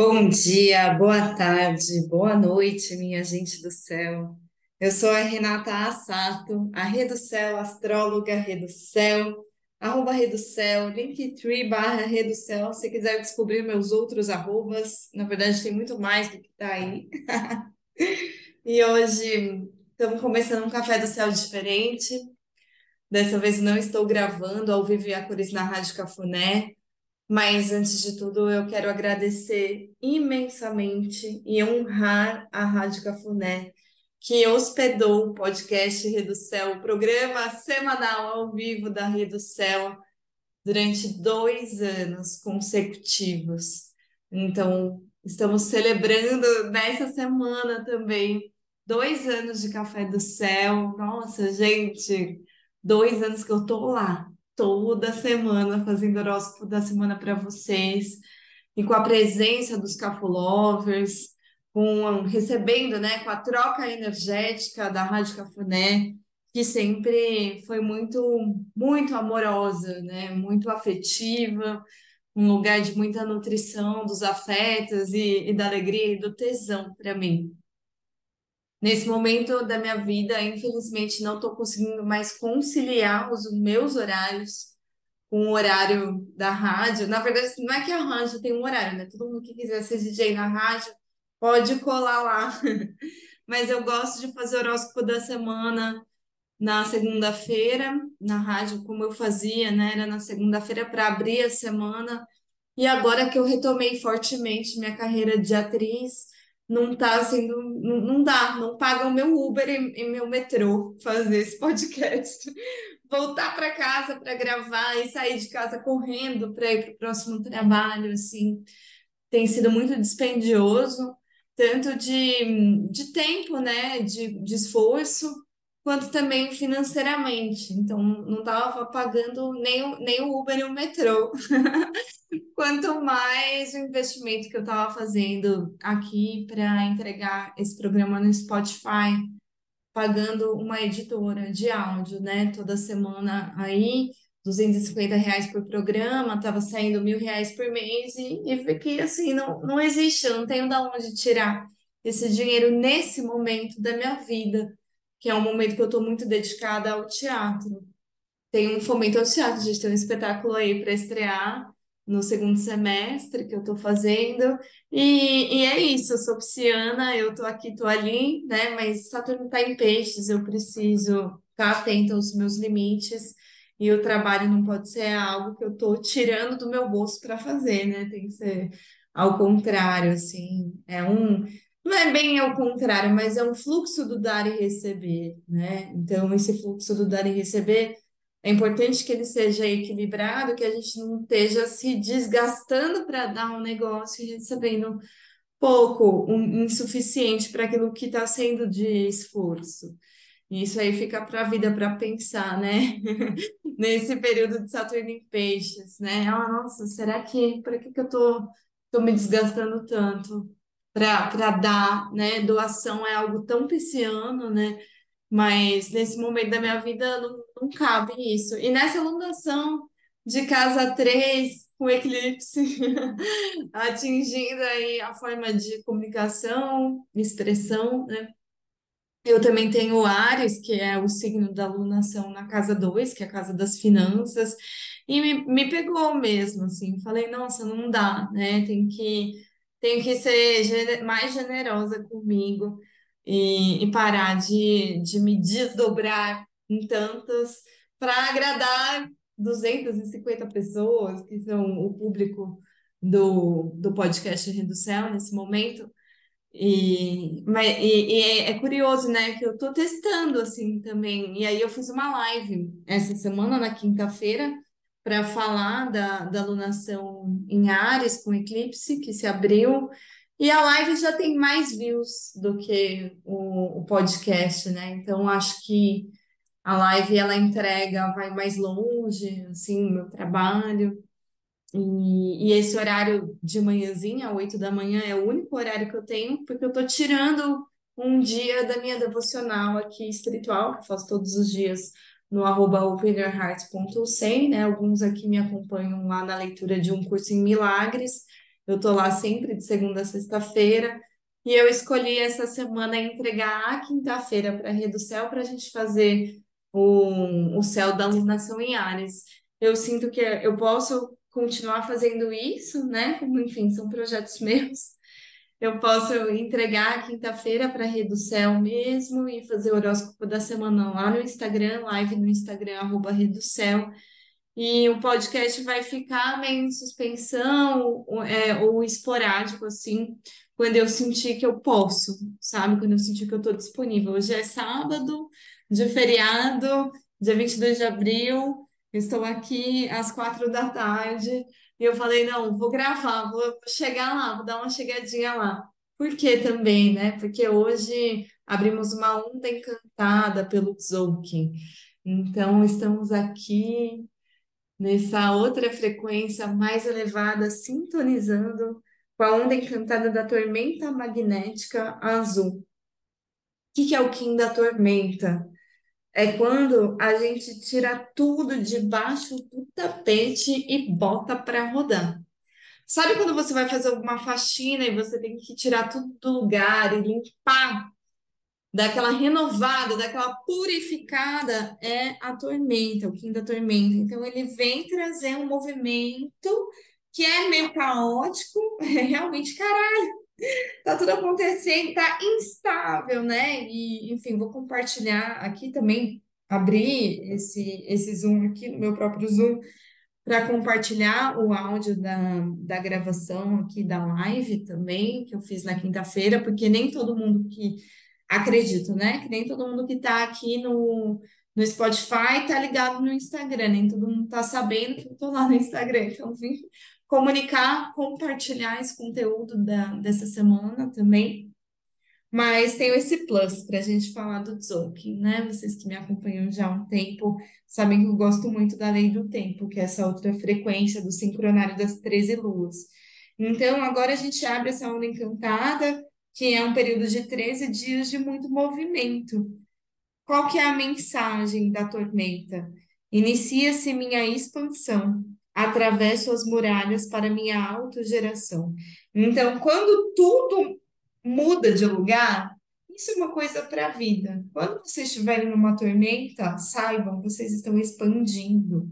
Bom dia, boa tarde, boa noite, minha gente do céu. Eu sou a Renata Assato, a Rê do Céu, astróloga Rê do Céu, arroba Rê do Céu, linktree barra Rê do Céu, se quiser descobrir meus outros arrobas, na verdade tem muito mais do que tá aí. E hoje estamos começando um Café do Céu diferente, dessa vez não estou gravando ao vivo e a cores na Rádio Cafuné, mas antes de tudo, eu quero agradecer imensamente e honrar a Rádio Cafuné, que hospedou o podcast Reducel, o programa semanal ao vivo da Reducel, durante dois anos consecutivos. Então, estamos celebrando nessa semana também dois anos de Café do Céu. Nossa, gente, dois anos que eu tô lá toda semana fazendo horóscopo da semana para vocês e com a presença dos Cafulovers, com recebendo, né, com a troca energética da Rádio Cafuné, que sempre foi muito muito amorosa, né, muito afetiva, um lugar de muita nutrição dos afetos e, e da alegria e do tesão para mim. Nesse momento da minha vida, infelizmente, não estou conseguindo mais conciliar os meus horários com o horário da rádio. Na verdade, não é que a rádio tem um horário, né? Todo mundo que quiser ser DJ na rádio pode colar lá. Mas eu gosto de fazer horóscopo da semana na segunda-feira, na rádio, como eu fazia, né? Era na segunda-feira para abrir a semana. E agora que eu retomei fortemente minha carreira de atriz, não tá sendo, não, não dá, não paga o meu Uber e, e meu metrô fazer esse podcast. Voltar para casa para gravar e sair de casa correndo para ir para o próximo trabalho, assim, tem sido muito dispendioso, tanto de, de tempo, né, de, de esforço, quanto também financeiramente. Então, não estava pagando nem o, nem o Uber e o metrô. Quanto mais o investimento que eu estava fazendo aqui para entregar esse programa no Spotify, pagando uma editora de áudio, né? Toda semana aí, 250 reais por programa, estava saindo mil reais por mês e, e vi que assim, não, não existe, eu não tenho de onde tirar esse dinheiro nesse momento da minha vida, que é um momento que eu estou muito dedicada ao teatro. Tem um fomento ao teatro, a gente tem um espetáculo aí para estrear no segundo semestre que eu estou fazendo. E, e é isso, eu sou pisciana, eu estou aqui, estou ali, né? Mas Saturno está em peixes, eu preciso estar tá atenta aos meus limites. E o trabalho não pode ser algo que eu estou tirando do meu bolso para fazer, né? Tem que ser ao contrário, assim. É um. Não é bem ao contrário, mas é um fluxo do dar e receber, né? Então, esse fluxo do dar e receber é importante que ele seja equilibrado, que a gente não esteja se desgastando para dar um negócio e recebendo pouco, um, insuficiente para aquilo que está sendo de esforço. E isso aí fica para a vida para pensar, né? Nesse período de Saturno em Peixes, né? Ah, nossa, será que para que, que eu tô, tô me desgastando tanto para dar, né? Doação é algo tão pisciano, né? Mas nesse momento da minha vida não, não cabe isso. E nessa alunação de casa 3, com eclipse, atingindo aí a forma de comunicação, expressão, né? Eu também tenho Ares, que é o signo da alunação na casa 2, que é a casa das finanças, e me, me pegou mesmo, assim, falei, nossa, não dá, né? Tem que, tem que ser mais generosa comigo e, e parar de, de me desdobrar em tantas para agradar 250 pessoas, que são o público do, do podcast Rio do Céu nesse momento. E, mas, e, e é, é curioso, né, que eu estou testando assim também. E aí eu fiz uma live essa semana, na quinta-feira, para falar da, da alunação em Ares com eclipse, que se abriu e a live já tem mais views do que o, o podcast, né? Então acho que a live ela entrega, vai mais longe, assim, meu trabalho. E, e esse horário de manhãzinha, 8 da manhã, é o único horário que eu tenho, porque eu tô tirando um dia da minha devocional aqui espiritual, que faço todos os dias no arroba openerheart.100, né? Alguns aqui me acompanham lá na leitura de um curso em milagres Eu tô lá sempre de segunda a sexta-feira. E eu escolhi essa semana entregar a quinta-feira para a do Céu para a gente fazer o, o céu da iluminação em Ares. Eu sinto que eu posso continuar fazendo isso, né? Como, enfim, são projetos meus. Eu posso entregar quinta-feira para Céu mesmo e fazer o horóscopo da semana lá no Instagram, live no Instagram, arroba Céu. E o podcast vai ficar meio em suspensão, é, ou esporádico, assim, quando eu sentir que eu posso, sabe? Quando eu sentir que eu estou disponível. Hoje é sábado, de feriado, dia 22 de abril, estou aqui às quatro da tarde, e eu falei, não, vou gravar, vou chegar lá, vou dar uma chegadinha lá. Por que também, né? Porque hoje abrimos uma onda encantada pelo Tzolk'in. Então, estamos aqui nessa outra frequência mais elevada, sintonizando com a onda encantada da tormenta magnética azul. O que, que é o Kim da tormenta? É quando a gente tira tudo debaixo do tapete e bota para rodar. Sabe quando você vai fazer alguma faxina e você tem que tirar tudo do lugar e limpar daquela renovada, daquela purificada, é a tormenta, o Kim da tormenta. Então, ele vem trazer um movimento que é meio caótico, é realmente, caralho, tá tudo acontecendo, tá instável, né? E, enfim, vou compartilhar aqui também, abrir esse, esse Zoom aqui no meu próprio Zoom, para compartilhar o áudio da, da gravação aqui da live também, que eu fiz na quinta-feira, porque nem todo mundo que acredito, né? Que nem todo mundo que está aqui no, no Spotify está ligado no Instagram, nem todo mundo está sabendo que eu estou lá no Instagram. Então, vim comunicar, compartilhar esse conteúdo da, dessa semana também. Mas tenho esse plus para a gente falar do Tzolk'in, né? Vocês que me acompanham já há um tempo sabem que eu gosto muito da lei do tempo, que é essa outra frequência do sincronário das 13 luas. Então, agora a gente abre essa onda encantada que é um período de 13 dias de muito movimento. Qual que é a mensagem da tormenta? Inicia-se minha expansão, atravesso as muralhas para minha autogeração. Então, quando tudo muda de lugar, isso é uma coisa para a vida. Quando vocês estiverem numa tormenta, saibam, vocês estão expandindo.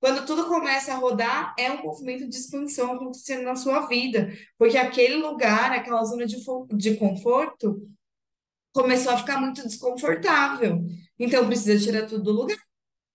Quando tudo começa a rodar, é um movimento de expansão acontecendo na sua vida, porque aquele lugar, aquela zona de, de conforto, começou a ficar muito desconfortável. Então, precisa tirar tudo do lugar,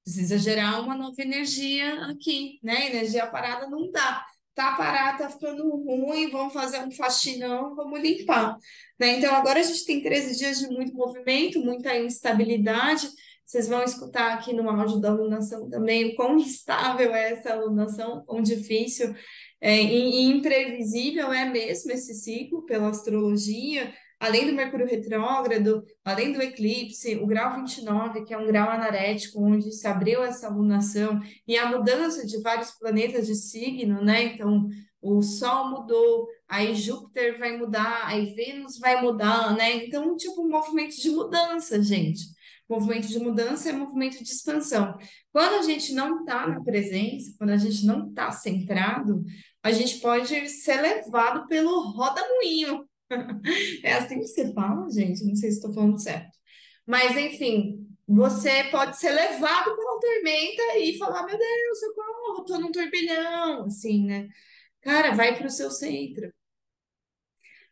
precisa gerar uma nova energia aqui, né? Energia parada não dá. Tá parado, tá ficando ruim, vamos fazer um faxinão, vamos limpar. Né? Então, agora a gente tem 13 dias de muito movimento, muita instabilidade, vocês vão escutar aqui no áudio da alunação também o quão instável é essa alunação, quão difícil é, e, e imprevisível é mesmo esse ciclo pela astrologia, além do Mercúrio retrógrado, além do eclipse, o grau 29, que é um grau anarético, onde se abriu essa alunação, e a mudança de vários planetas de signo, né? Então, o Sol mudou, aí Júpiter vai mudar, aí Vênus vai mudar, né? Então, tipo, um movimento de mudança, gente. Movimento de mudança é movimento de expansão. Quando a gente não está na presença, quando a gente não está centrado, a gente pode ser levado pelo roda-moinho. É assim que você fala, gente? Não sei se estou falando certo. Mas, enfim, você pode ser levado pela tormenta e falar: Meu Deus, socorro, estou num turbilhão. Assim, né? Cara, vai para o seu centro.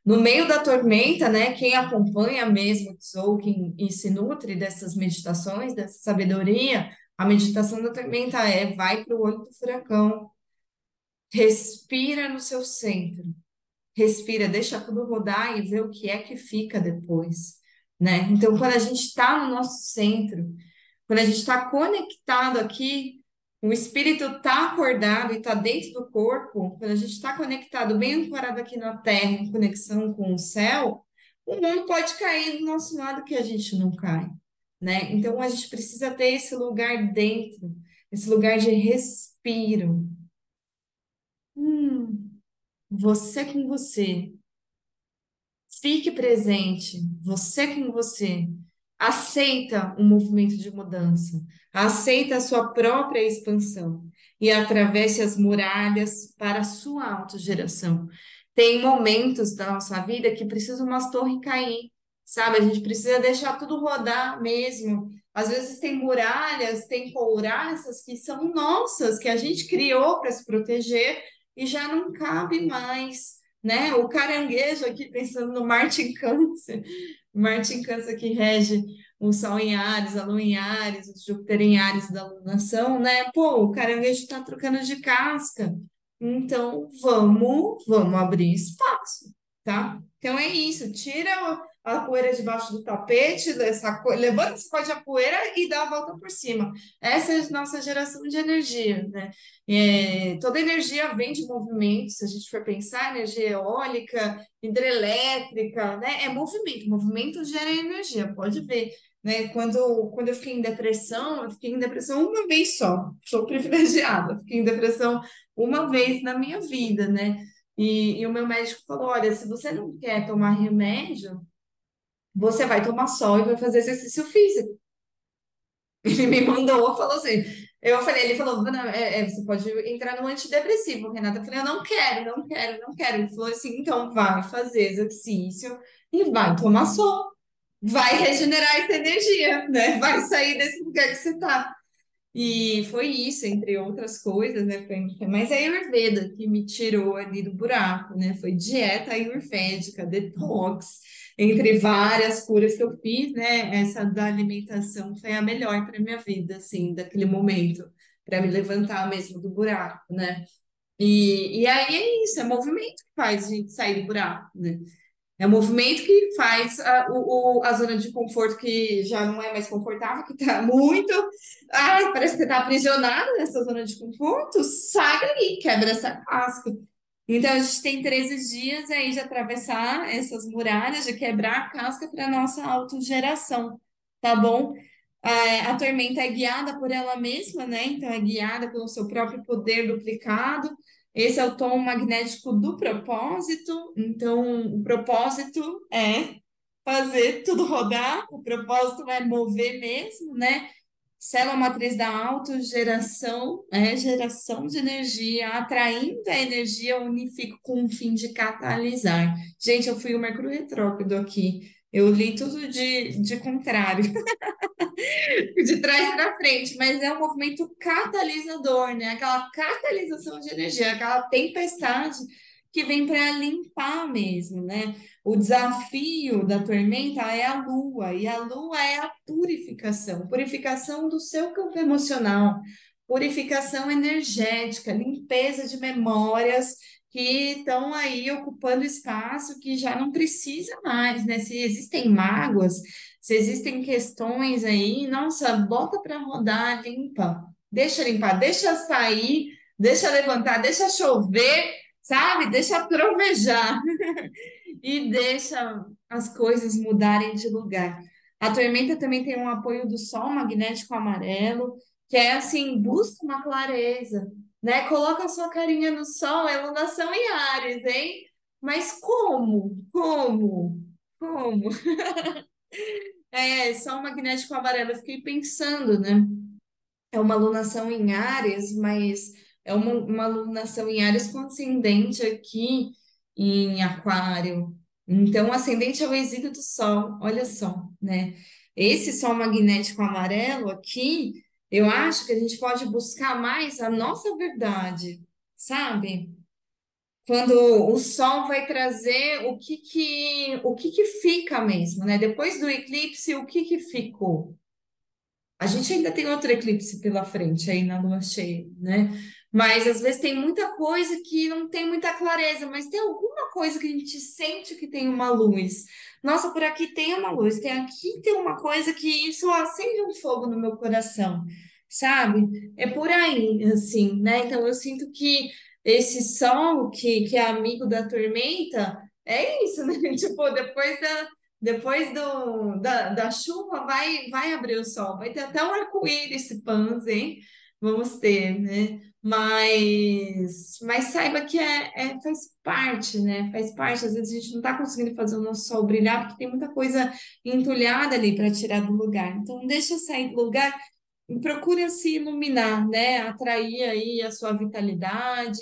No meio da tormenta, né, quem acompanha mesmo Tzolk'in e se nutre dessas meditações, dessa sabedoria, a meditação da tormenta é vai para o olho do furacão, respira no seu centro, respira, deixa tudo rodar e vê o que é que fica depois, né? Então, quando a gente está no nosso centro, quando a gente está conectado aqui o espírito está acordado e está dentro do corpo, quando a gente está conectado, bem ancorado aqui na Terra, em conexão com o céu, o mundo pode cair do nosso lado que a gente não cai, né? Então a gente precisa ter esse lugar dentro, esse lugar de respiro. Você com você. Fique presente, você com você. Aceita o movimento de mudança, aceita a sua própria expansão e atravesse as muralhas para a sua autogeração. Tem momentos da nossa vida que precisa umas torres cair, sabe? A gente precisa deixar tudo rodar mesmo. Às vezes tem muralhas, tem couraças que são nossas, que a gente criou para se proteger e já não cabe mais, né? O caranguejo aqui pensando no Martin Câncer, Martin Câncer que rege o Sol em Ares, a Lua em Ares, o Júpiter em Ares da lunação, né? Pô, o caranguejo está trocando de casca. Então, vamos, vamos abrir espaço, tá? Então é isso, tira a poeira debaixo do tapete, essa, levanta esse pó de poeira e dá a volta por cima. Essa é a nossa geração de energia, né? É, toda energia vem de movimento, se a gente for pensar, energia eólica, hidrelétrica, né? É movimento, movimento gera energia, pode ver. Né? Quando, quando eu fiquei em depressão, eu fiquei em depressão uma vez só, sou privilegiada, fiquei em depressão uma vez na minha vida, né? E, e o meu médico falou: olha, se você não quer tomar remédio, você vai tomar sol e vai fazer exercício físico. Ele me mandou, falou assim. Eu falei, ele falou, é, é, você pode entrar no antidepressivo, Renata. Eu falei, eu não quero, não quero, não quero. Ele falou assim, então vai fazer exercício e vai tomar sol. Vai regenerar essa energia, né? Vai sair desse lugar que você tá. E foi isso, entre outras coisas, né? Foi, mais a Ayurveda que me tirou ali do buraco, né? Foi dieta ayurvédica, detox entre várias curas que eu fiz, né, essa da alimentação foi a melhor para minha vida, assim, daquele momento, para me levantar mesmo do buraco, né? E, e aí é isso, é movimento que faz a gente sair do buraco, né? É movimento que faz a, o, a zona de conforto que já não é mais confortável, que está muito. Ah, parece que está aprisionado nessa zona de conforto. Sai daí, quebra essa casca. Então, a gente tem 13 dias aí de atravessar essas muralhas, de quebrar a casca para a nossa autogeração, tá bom? É, a tormenta é guiada por ela mesma, né? Então, é guiada pelo seu próprio poder duplicado. Esse é o tom magnético do propósito. Então, o propósito é fazer tudo rodar, o propósito é mover mesmo, né? Célula matriz da autogeração, é geração de energia, atraindo a energia, unifico com o fim de catalisar. Gente, eu fui o Mercúrio retrógrado aqui. Eu li tudo de, de contrário, de trás para frente, mas é um movimento catalisador, né? Aquela catalisação de energia, aquela tempestade que vem para limpar mesmo, né? O desafio da tormenta é a lua, e a lua é a purificação purificação do seu campo emocional, purificação energética, limpeza de memórias que estão aí ocupando espaço que já não precisa mais, né? Se existem mágoas, se existem questões aí, nossa, bota para rodar, limpa, deixa limpar, deixa sair, deixa levantar, deixa chover sabe? Deixa trovejar e deixa as coisas mudarem de lugar. A tormenta também tem um apoio do Sol magnético amarelo, que é assim, busca uma clareza, né? Coloca a sua carinha no Sol, é lunação em Ares, hein? Mas como? Como? Como? É, Sol magnético amarelo, eu fiquei pensando, né? É uma lunação em Ares, mas é uma, uma alunação em Áries com ascendente aqui em Aquário. Então, ascendente é o exílio do Sol, olha só, né? Esse Sol magnético amarelo aqui, eu acho que a gente pode buscar mais a nossa verdade, sabe? Quando o Sol vai trazer o que que, o que que fica mesmo, né? Depois do eclipse, o que que ficou? A gente ainda tem outro eclipse pela frente aí na lua cheia, né? Mas às vezes tem muita coisa que não tem muita clareza, mas tem alguma coisa que a gente sente que tem uma luz. Nossa, por aqui tem uma luz, tem aqui tem uma coisa que isso acende um fogo no meu coração, sabe? É por aí, assim, né? Então eu sinto que esse sol que, que é amigo da tormenta é isso, né? Tipo, depois da, depois do, da, da chuva vai, vai abrir o sol, vai ter até um arco-íris, panze, hein? vamos ter, né? Mas, mas saiba que é, é- faz parte, né? Faz parte. Às vezes a gente não está conseguindo fazer o nosso sol brilhar porque tem muita coisa entulhada ali para tirar do lugar. Então, deixa sair do lugar e procure se iluminar, né? Atrair aí a sua vitalidade,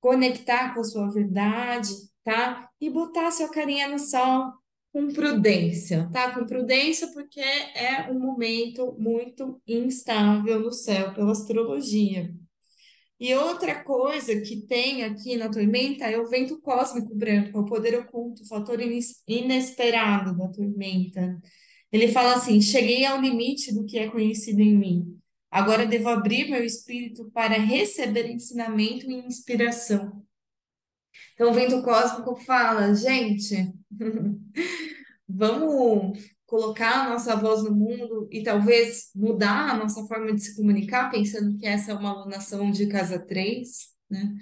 conectar com a sua verdade, tá? E botar a sua carinha no sol com prudência, tá? Com prudência, porque é um momento muito instável no céu pela astrologia. E outra coisa que tem aqui na tormenta é o vento cósmico branco, é o poder oculto, o fator ines- inesperado da tormenta. Ele fala assim: cheguei ao limite do que é conhecido em mim. Agora devo abrir meu espírito para receber ensinamento e inspiração. Então, o vento cósmico fala, gente, vamos colocar a nossa voz no mundo e talvez mudar a nossa forma de se comunicar, pensando que essa é uma alunação de casa 3, né?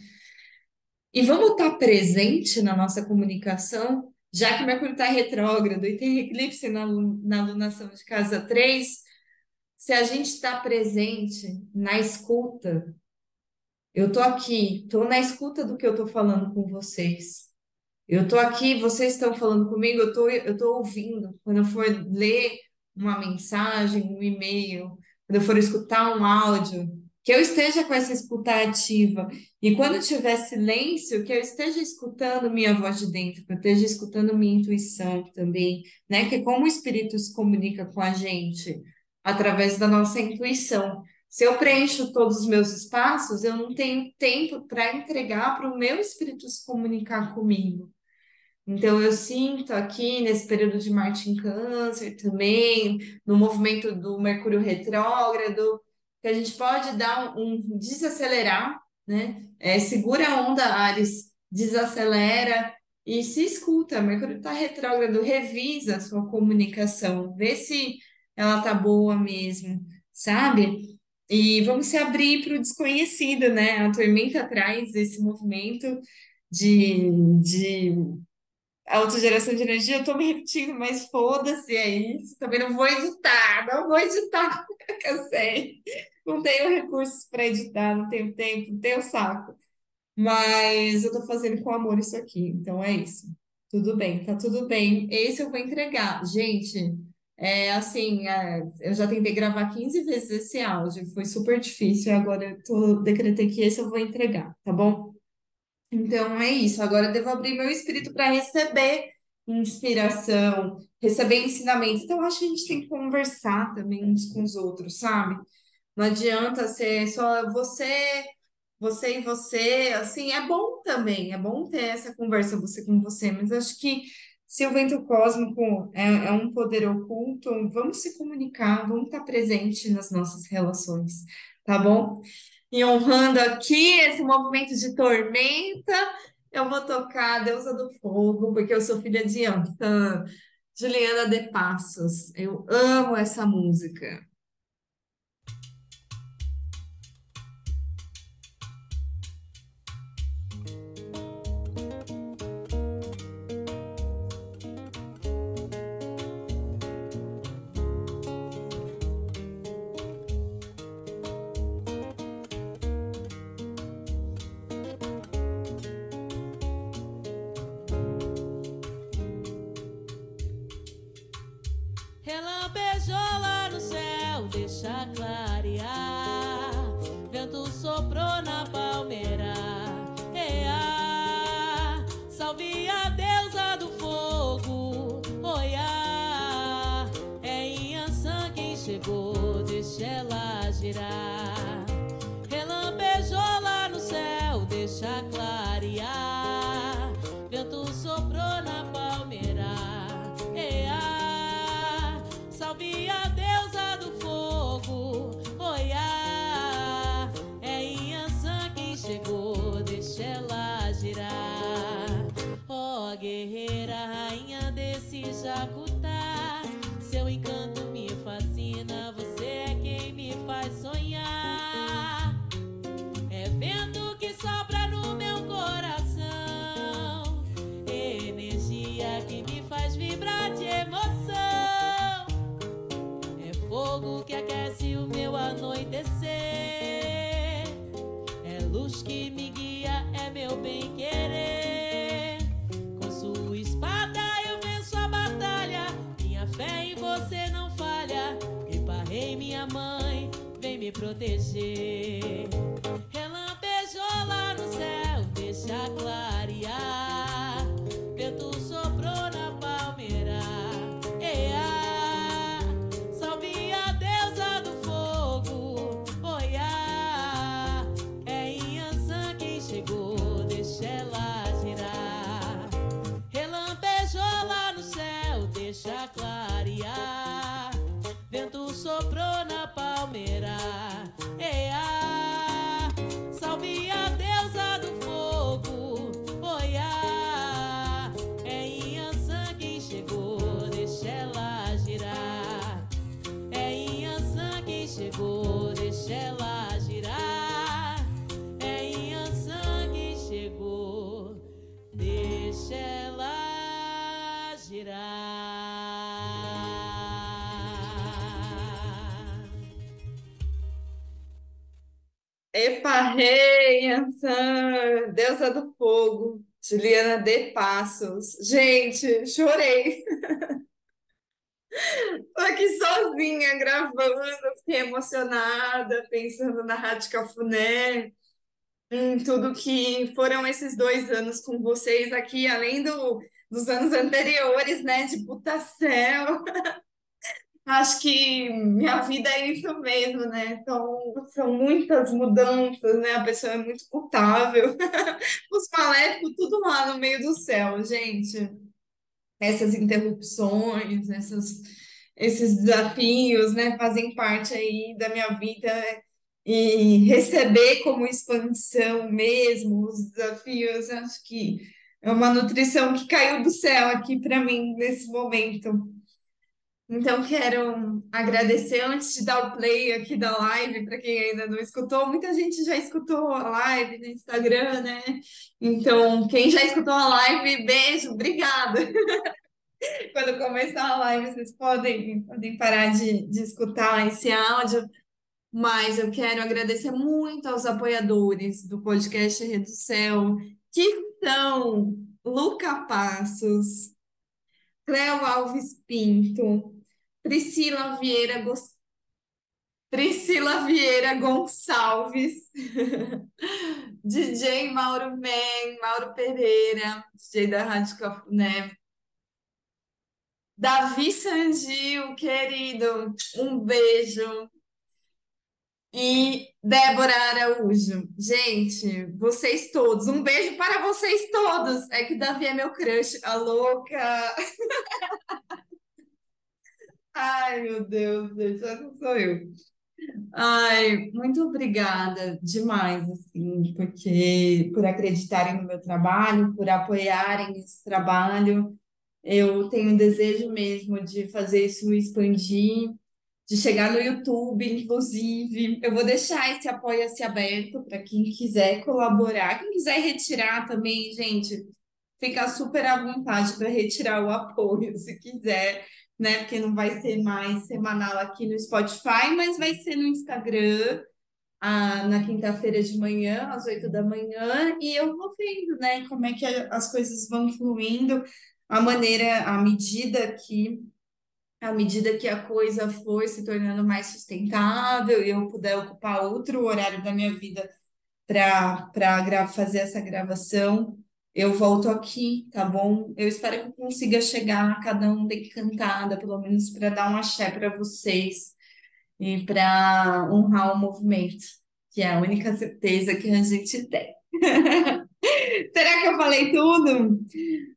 E vamos estar presente na nossa comunicação, já que Mercúrio está retrógrado e tem eclipse na, na alunação de casa 3, se a gente está presente na escuta, eu tô aqui, tô na escuta do que eu tô falando com vocês. Eu tô aqui, vocês estão falando comigo, eu tô, eu tô ouvindo. Quando eu for ler uma mensagem, um e-mail, quando eu for escutar um áudio, que eu esteja com essa escuta ativa. E quando tiver silêncio, que eu esteja escutando minha voz de dentro, que eu esteja escutando minha intuição também, né? Que é como o espírito se comunica com a gente, através da nossa intuição. Se eu preencho todos os meus espaços, eu não tenho tempo para entregar para o meu espírito se comunicar comigo. Então, eu sinto aqui nesse período de Marte em Câncer também, no movimento do Mercúrio retrógrado, que a gente pode dar um, um desacelerar, né? É, segura a onda, Ares, desacelera e se escuta. Mercúrio está retrógrado, revisa a sua comunicação, vê se ela tá boa mesmo, sabe? E vamos se abrir para o desconhecido, né? A tormenta traz esse movimento de, de autogeração de energia, eu tô me repetindo, mas foda-se, é isso. Também não vou editar, não vou editar, cansei. Não tenho recursos para editar, não tenho tempo, não tenho saco. Mas eu tô fazendo com amor isso aqui, então é isso. Tudo bem, tá tudo bem. Esse eu vou entregar. Gente, é assim, é, eu já tentei gravar 15 vezes esse áudio, foi super difícil, agora eu tô, decretei que esse eu vou entregar, tá bom? Então é isso. Agora eu devo abrir meu espírito para receber inspiração, receber ensinamento. Então acho que a gente tem que conversar também uns com os outros, sabe? Não adianta ser só você, você e você. Assim, é bom também, é bom ter essa conversa você com você, mas acho que se o vento cósmico é, é um poder oculto, vamos se comunicar, vamos estar presente nas nossas relações, tá bom? E honrando aqui esse movimento de tormenta, eu vou tocar Deusa do Fogo, porque eu sou filha de Antã, Juliana de Passos. Eu amo essa música. Relampejou lá no céu, deixa clarear. Vento soprou na palmeira. Ea, salve a deusa do fogo. Oiá, é Inhansã quem chegou, deixa ela girar. Vem Epa, rei, Ansan, deusa do fogo, Juliana de Passos. Gente, chorei. Tô aqui sozinha gravando, fiquei emocionada, pensando na Rádio Cafuné, em tudo que foram esses dois anos com vocês aqui, além do, dos anos anteriores, né, de Putacel. Acho que minha vida é isso mesmo, né? Então, são muitas mudanças, né? A pessoa é muito mutável. Os maléficos, tudo lá no meio do céu, gente. Essas interrupções, essas, esses desafios, né? Fazem parte aí da minha vida e receber como expansão mesmo os desafios, acho que é uma nutrição que caiu do céu aqui para mim nesse momento. Então, quero agradecer antes de dar o play aqui da live, para quem ainda não escutou, muita gente já escutou a live no Instagram, né? Então, quem já escutou a live, beijo, obrigada. Quando começar a live, vocês podem, podem parar de, de escutar esse áudio, mas eu quero agradecer muito aos apoiadores do podcast Rede do Céu, que são Luca Passos, Cléo Alves Pinto, Priscila Vieira, Priscila Vieira Gonçalves, DJ Mauro Men, Mauro Pereira, DJ da Rádio Cafuné, Davi Sangil, querido, um beijo. E Débora Araújo. Gente, vocês todos, um beijo para vocês todos. É que Davi é meu crush, a louca. Ai, meu Deus, gente, essa sou eu. Ai, muito obrigada demais, assim, porque por acreditarem no meu trabalho, por apoiarem esse trabalho. Eu tenho um desejo mesmo de fazer isso expandir, de chegar no YouTube, inclusive. Eu vou deixar esse apoia-se aberto para quem quiser colaborar, quem quiser retirar também, gente, fica super à vontade para retirar o apoio, se quiser, né? Porque não vai ser mais semanal aqui no Spotify, mas vai ser no Instagram. ah, na quinta-feira de manhã, às oito da manhã, e eu vou vendo, né, como é que a- as coisas vão fluindo, a maneira, à medida que à medida que a coisa for se tornando mais sustentável e eu puder ocupar outro horário da minha vida para fazer essa gravação, eu volto aqui, tá bom? Eu espero que eu consiga chegar a cada um decantada, pelo menos para dar um axé para vocês e para honrar o movimento, que é a única certeza que a gente tem. Será que eu falei tudo?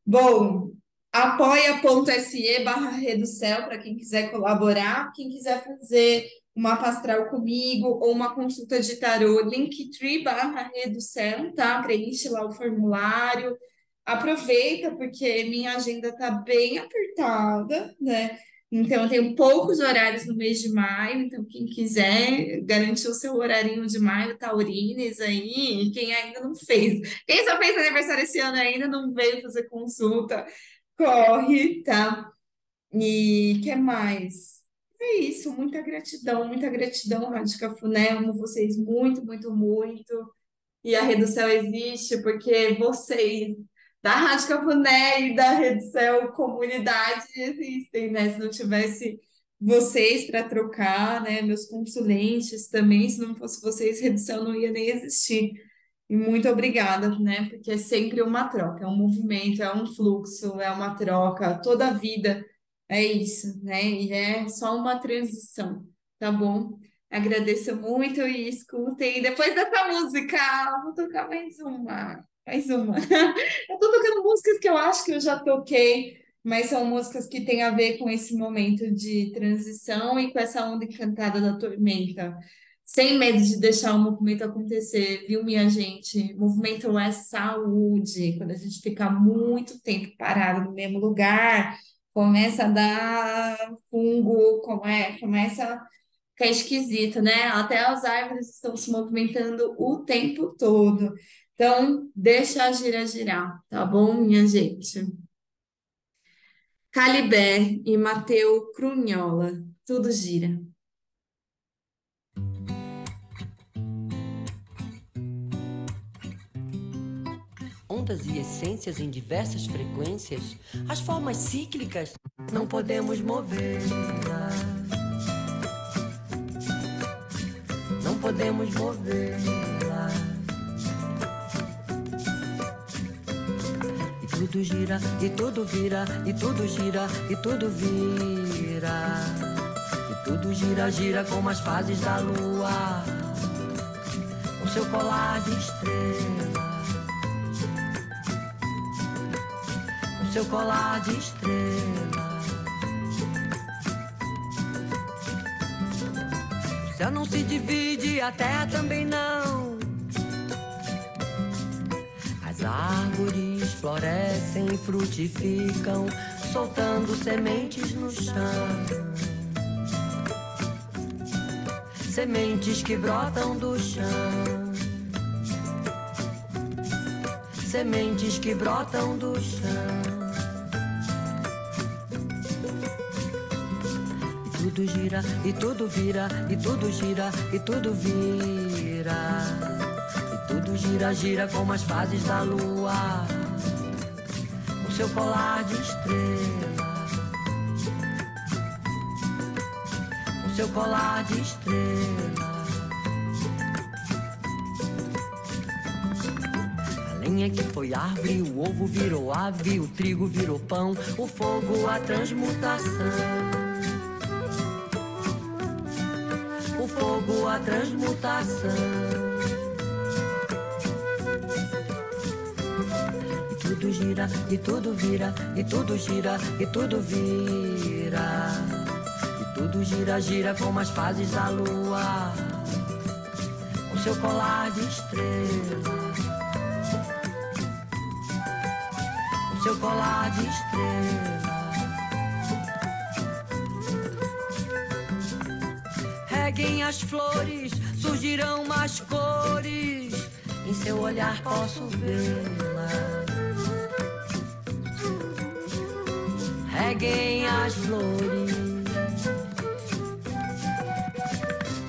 Bom, apoia.se barra Reducel para quem quiser colaborar, quem quiser fazer uma pastral comigo ou uma consulta de tarô, linktree barra Reducel, tá? Preenche lá o formulário. Aproveita, porque minha agenda tá bem apertada, né? Então, eu tenho poucos horários no mês de maio, então quem quiser garantir o seu horarinho de maio, taurines aí, quem ainda não fez. Quem só fez aniversário esse ano ainda não veio fazer consulta, corre, tá? E que mais? É isso, muita gratidão, muita gratidão, Rádio Cafuné, amo vocês muito, muito, muito. E a Reducel existe porque vocês, da Rádio Cafuné e da Reducel Comunidade, existem, né? Se não tivesse vocês para trocar, né? Meus consulentes também, se não fosse vocês, Reducel não ia nem existir. E muito obrigada, né? Porque é sempre uma troca, é um movimento, é um fluxo, é uma troca, toda a vida é isso, né? E é só uma transição, tá bom? Agradeço muito e escutem. Depois dessa música, vou tocar mais uma, mais uma. Eu tô tocando músicas que eu acho que eu já toquei, mas são músicas que têm a ver com esse momento de transição e com essa onda encantada da tormenta sem medo de deixar o movimento acontecer, viu, minha gente? Movimento é saúde. Quando a gente fica muito tempo parado no mesmo lugar, começa a dar fungo, come, começa a ficar esquisito, né? Até as árvores estão se movimentando o tempo todo. Então, deixa a gira girar, tá bom, minha gente? Calibé e Mateu Crunhola, tudo gira. Ondas e essências em diversas frequências, as formas cíclicas, não podemos movê-la. Não podemos movê-la. E tudo gira, e tudo vira, e tudo gira, e tudo vira. E tudo gira, gira como as fases da lua. O seu colar de estrelas seu colar de estrelas. O céu não se divide, a terra também não. As árvores florescem e frutificam, soltando sementes no chão. Sementes que brotam do chão. Sementes que brotam do chão. Tudo gira, e tudo vira, e tudo gira, e tudo vira. E tudo gira, gira como as fases da lua. O seu colar de estrela. O seu colar de estrela. A lenha que foi árvore, o ovo virou ave, o trigo virou pão, o fogo a transmutação. Fogo a transmutação. E tudo gira, e tudo vira, e tudo gira, e tudo vira. E tudo gira, gira como as fases da lua. O seu colar de estrela. O seu colar de estrela. Reguem as flores, surgirão mais cores. Em seu olhar posso vê-la. Reguem as flores,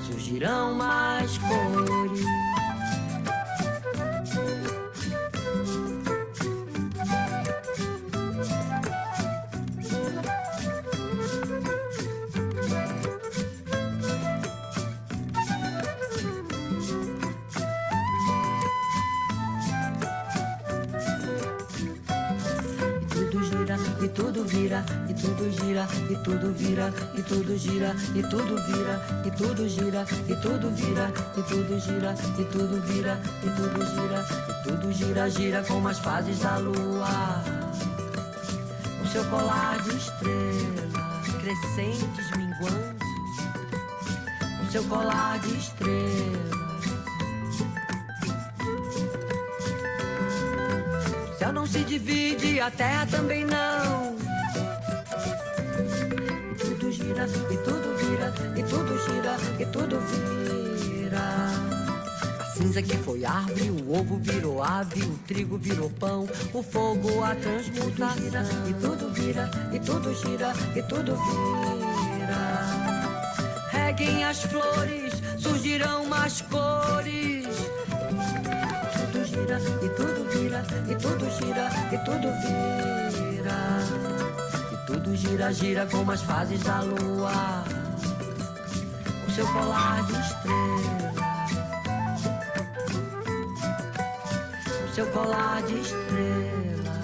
surgirão mais cores. E tudo vira, e tudo gira, e tudo vira, e tudo gira, e tudo vira, e tudo gira, e tudo vira, e tudo gira, e tudo gira, gira como as fases da lua. O seu colar de estrelas, crescentes, minguantes, o seu colar de estrelas. O céu não se divide, a terra também não gira, e tudo vira, e tudo gira, e tudo vira. Cinza que foi árvore, o ovo virou ave, o trigo virou pão, o fogo a transmutação. E tudo vira, e tudo gira, e tudo vira. Reguem as flores, surgirão mais cores. vira, e tudo vira, e tudo gira, e tudo vira. Tudo gira, gira como as fases da lua. O seu colar de estrela. O seu colar de estrela.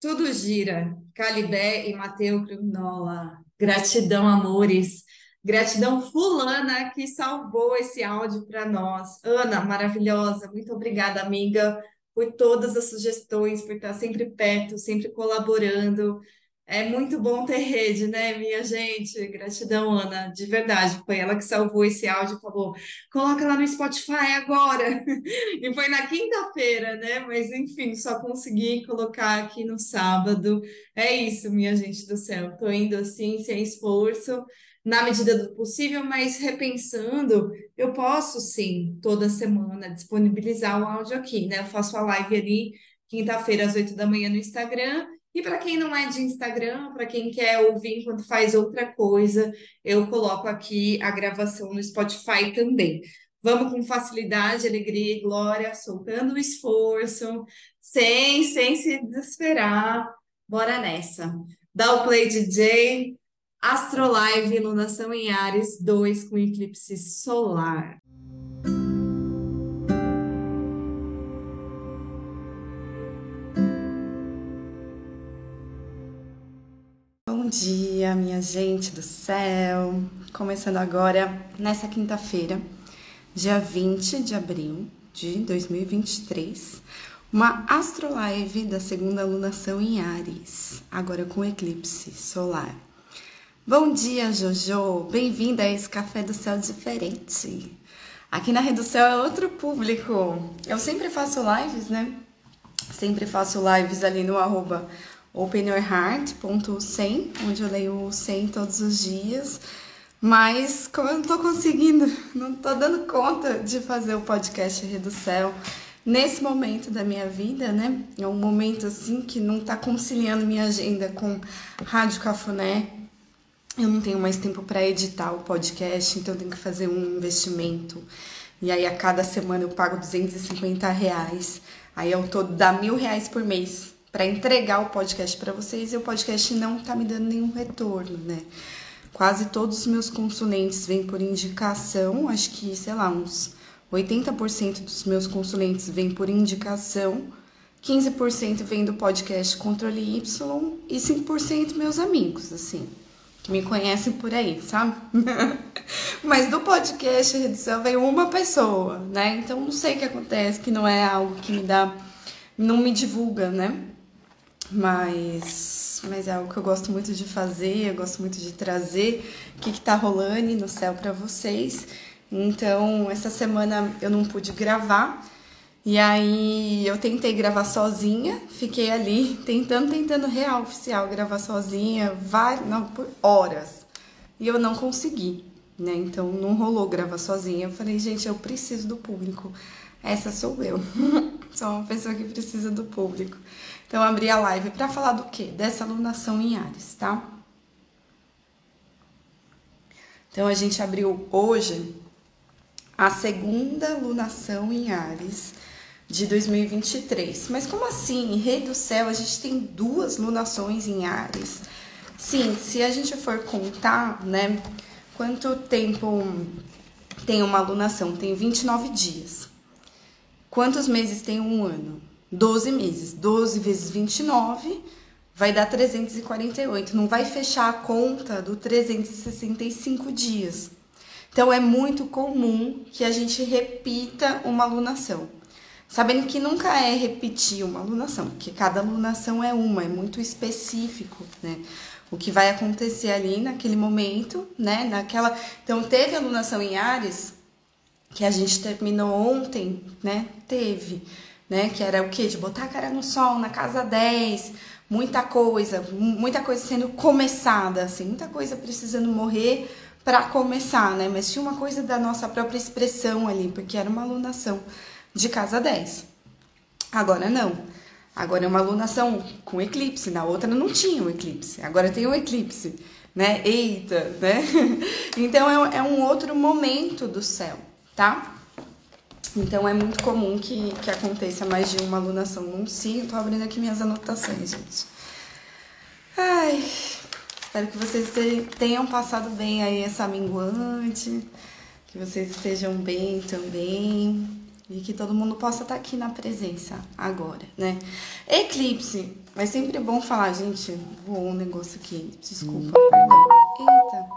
Tudo gira. Calibé e Mateu Crinola. Gratidão, amores. Gratidão fulana que salvou esse áudio para nós. Ana, maravilhosa. Muito obrigada, amiga, por todas as sugestões, por estar sempre perto, sempre colaborando. É muito bom ter rede, né, minha gente? Gratidão, Ana, de verdade. Foi ela que salvou esse áudio e falou: coloca lá no Spotify agora. E foi na quinta-feira, né? Mas enfim, só consegui colocar aqui no sábado. É isso, minha gente do céu. Tô indo assim, sem esforço, na medida do possível, mas repensando, eu posso sim, toda semana, disponibilizar o áudio aqui, né? Eu faço a live ali, quinta-feira, às oito da manhã no Instagram. E para quem não é de Instagram, para quem quer ouvir enquanto faz outra coisa, eu coloco aqui a gravação no Spotify também. Vamos com facilidade, alegria e glória, soltando o esforço, sem, sem se desesperar. Bora nessa. Dá o play DJ, Astrolive, Lunação em Ares 2 com eclipse solar. Bom dia, minha gente do céu. Começando agora nessa quinta-feira, dia 20 de abril de 2023, uma astrolive da segunda lunação em Ares, agora com eclipse solar. Bom dia, Jojo. Bem-vinda a esse café do céu diferente. Aqui na Rede do Céu é outro público. Eu sempre faço lives, né? Sempre faço lives ali no arroba openyourheart.100, onde eu leio o 100 todos os dias. Mas como eu não tô conseguindo, não tô dando conta de fazer o podcast Rede do Céu nesse momento da minha vida, né? É um momento assim que não tá conciliando minha agenda com Rádio Cafuné. Eu não tenho mais tempo para editar o podcast, então eu tenho que fazer um investimento. E aí a cada semana eu pago 250 reais. Aí eu tô dá mil reais por mês para entregar o podcast para vocês e o podcast não tá me dando nenhum retorno, né? Quase todos os meus consulentes vêm por indicação, acho que, sei lá, uns 80% dos meus consulentes vêm por indicação, 15% vem do podcast Controle Y e 5% meus amigos, assim, que me conhecem por aí, sabe? Mas do podcast Redução veio uma pessoa, né? Então não sei o que acontece, que não é algo que me dá, não me divulga, né? mas, mas é algo que eu gosto muito de fazer, eu gosto muito de trazer o que, está rolando no céu para vocês. Então, essa semana eu não pude gravar, e aí eu tentei gravar sozinha, fiquei ali tentando, tentando real oficial gravar sozinha, vai, não, por horas. E eu não consegui, né? Então não rolou gravar sozinha. Eu falei, gente, eu preciso do público. Essa sou eu. sou uma pessoa que precisa do público. Então, abri a live para falar do quê? Dessa alunação em Ares, tá? Então, a gente abriu hoje a segunda lunação em Ares de 2023. Mas como assim? Rei do céu, a gente tem duas lunações em Ares. Sim, se a gente for contar, né, quanto tempo tem uma lunação? Tem 29 dias. Quantos meses tem um ano? 12 meses. 12 vezes 29 vai dar 348. Não vai fechar a conta do 365 dias. Então é muito comum que a gente repita uma alunação. Sabendo que nunca é repetir uma alunação, porque cada alunação é uma, é muito específico, né? O que vai acontecer ali naquele momento, né? Naquela. Então, teve alunação em Ares, que a gente terminou ontem, né? Teve né? Que era o quê? De botar a cara no sol na casa 10, muita coisa, muita coisa sendo começada, assim, muita coisa precisando morrer para começar, né? Mas tinha uma coisa da nossa própria expressão ali, porque era uma alunação de casa 10. Agora não. Agora é uma alunação com eclipse, na outra não tinha um eclipse. Agora tem um eclipse. né? Eita, né? Então é, é um outro momento do céu, tá? Então é muito comum que, que aconteça mais de uma alunação num signo. Tô abrindo aqui minhas anotações, gente. Ai, espero que vocês tenham passado bem aí essa minguante, que vocês estejam bem também e que todo mundo possa estar aqui na presença agora, né? Eclipse, é sempre bom falar, gente, voou um negócio aqui, desculpa, perdão. Eita.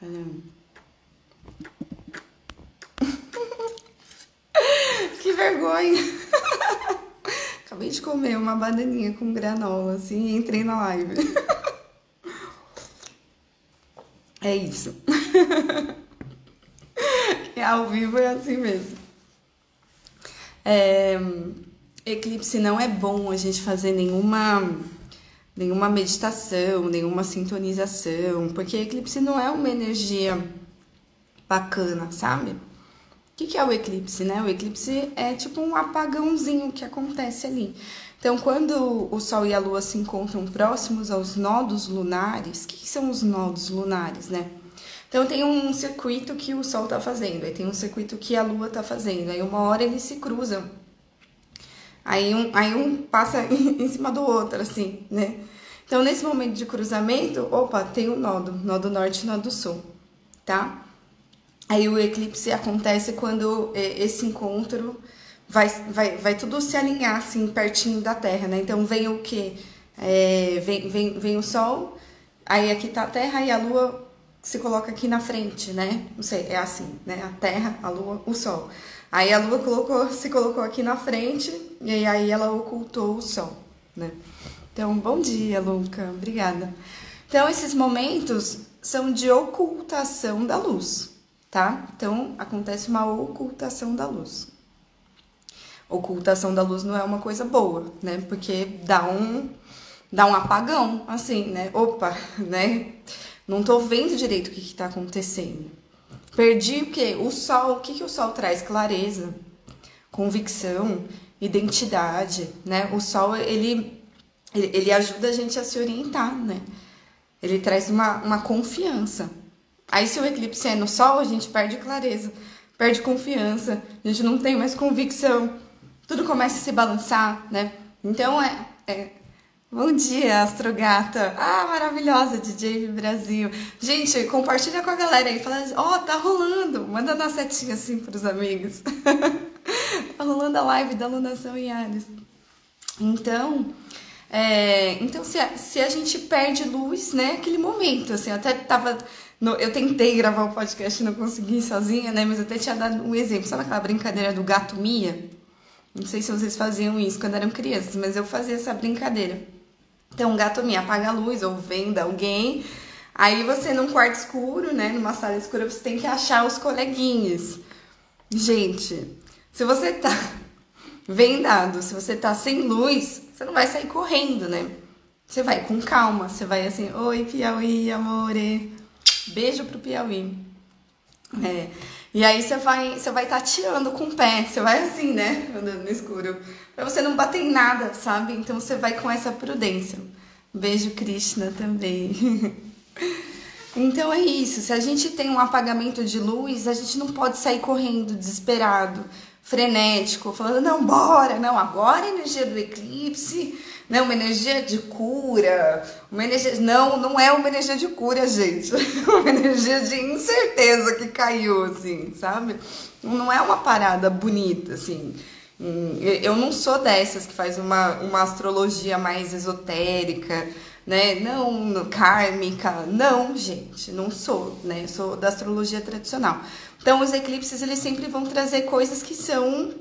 que vergonha. Acabei de comer uma bananinha com granola, assim, e entrei na live. é isso. é ao vivo é assim mesmo. É, eclipse não é bom a gente fazer nenhuma nenhuma meditação, nenhuma sintonização, porque eclipse não é uma energia bacana, sabe? O que, que é o eclipse, né? O eclipse é tipo um apagãozinho que acontece ali. Então, quando o Sol e a Lua se encontram próximos aos nodos lunares, o que, que são os nodos lunares, né? Então tem um circuito que o Sol está fazendo, aí tem um circuito que a Lua está fazendo, aí uma hora eles se cruzam. Aí um, aí um passa em cima do outro, assim, né? Então, nesse momento de cruzamento, opa, tem um nodo, nodo norte e nodo sul, tá? Aí o eclipse acontece quando é, esse encontro vai, vai, vai tudo se alinhar, assim, pertinho da Terra, né? Então, vem o quê? É, vem, vem, vem o Sol, aí aqui tá a Terra e a Lua se coloca aqui na frente, né? Não sei, é assim, né? A Terra, a Lua, o Sol. Aí a Lua colocou, se colocou aqui na frente e aí ela ocultou o Sol, né? Então, bom dia, Luca. Obrigada. Então, esses momentos são de ocultação da luz, tá? Então, acontece uma ocultação da luz. Ocultação da luz não é uma coisa boa, né? Porque dá um dá um apagão, assim, né? Opa, né? Não tô vendo direito o que, que tá acontecendo. Perdi o quê? O sol. O que, que o sol traz? Clareza, convicção, identidade, né? O sol, ele, ele ajuda a gente a se orientar, né? Ele traz uma, uma confiança. Aí, se o eclipse é no sol, a gente perde clareza, perde confiança, a gente não tem mais convicção, tudo começa a se balançar, né? Então, é, é Bom dia, Astrogata. Ah, maravilhosa, DJ Brasil. Gente, compartilha com a galera aí. Fala, ó, oh, tá rolando. Manda na setinha assim pros amigos. tá rolando a live da alunação em Ares. Então, é, então se, a, se a gente perde luz, né, aquele momento, assim, eu até tava... No, eu tentei gravar o podcast e não consegui sozinha, né, mas até tinha dado um exemplo. Sabe aquela brincadeira do gato Mia? Não sei se vocês faziam isso quando eram crianças, mas eu fazia essa brincadeira. Então, um gato me apaga a luz ou venda alguém. Aí você num quarto escuro, né, numa sala escura, você tem que achar os coleguinhas. Gente, se você tá vendado, se você tá sem luz, você não vai sair correndo, né? Você vai com calma, você vai assim, oi Piauí, amore. Beijo pro Piauí. É. E aí você vai, você vai tateando com o pé, você vai assim, né, andando no escuro, para você não bater em nada, sabe? Então você vai com essa prudência. Beijo Krishna também. então é isso, se a gente tem um apagamento de luz, a gente não pode sair correndo desesperado, frenético, falando não, bora, não, agora é energia do eclipse, né? Uma energia de cura, uma energia. Não, não é uma energia de cura, gente. uma energia de incerteza que caiu, assim, sabe? Não é uma parada bonita, assim. Hum, eu não sou dessas que faz uma, uma astrologia mais esotérica, né? Não, kármica. Não, gente, não sou, né? Eu sou da astrologia tradicional. Então, os eclipses, eles sempre vão trazer coisas que são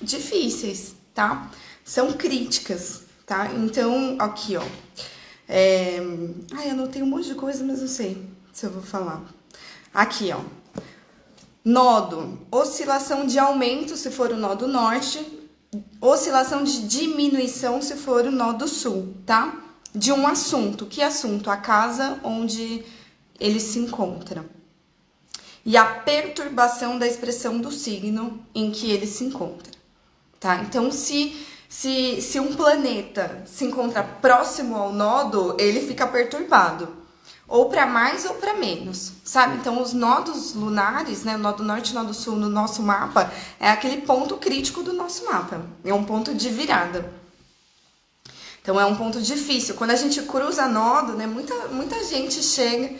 difíceis, tá? São críticas, tá? Então, aqui, ó. É... Ai, anotei um monte de coisa, mas não sei se eu vou falar. Aqui, ó. Nodo, oscilação de aumento se for o nodo norte, oscilação de diminuição se for o nodo sul, tá? De um assunto. Que assunto? A casa onde ele se encontra. E a perturbação da expressão do signo em que ele se encontra, tá? Então, se Se, se um planeta se encontra próximo ao nodo, ele fica perturbado ou para mais ou para menos, sabe? Então, os nodos lunares, né, o nodo norte e o nodo sul no nosso mapa, é aquele ponto crítico do nosso mapa, é um ponto de virada. Então, é um ponto difícil. Quando a gente cruza nodo, né, muita, muita gente chega.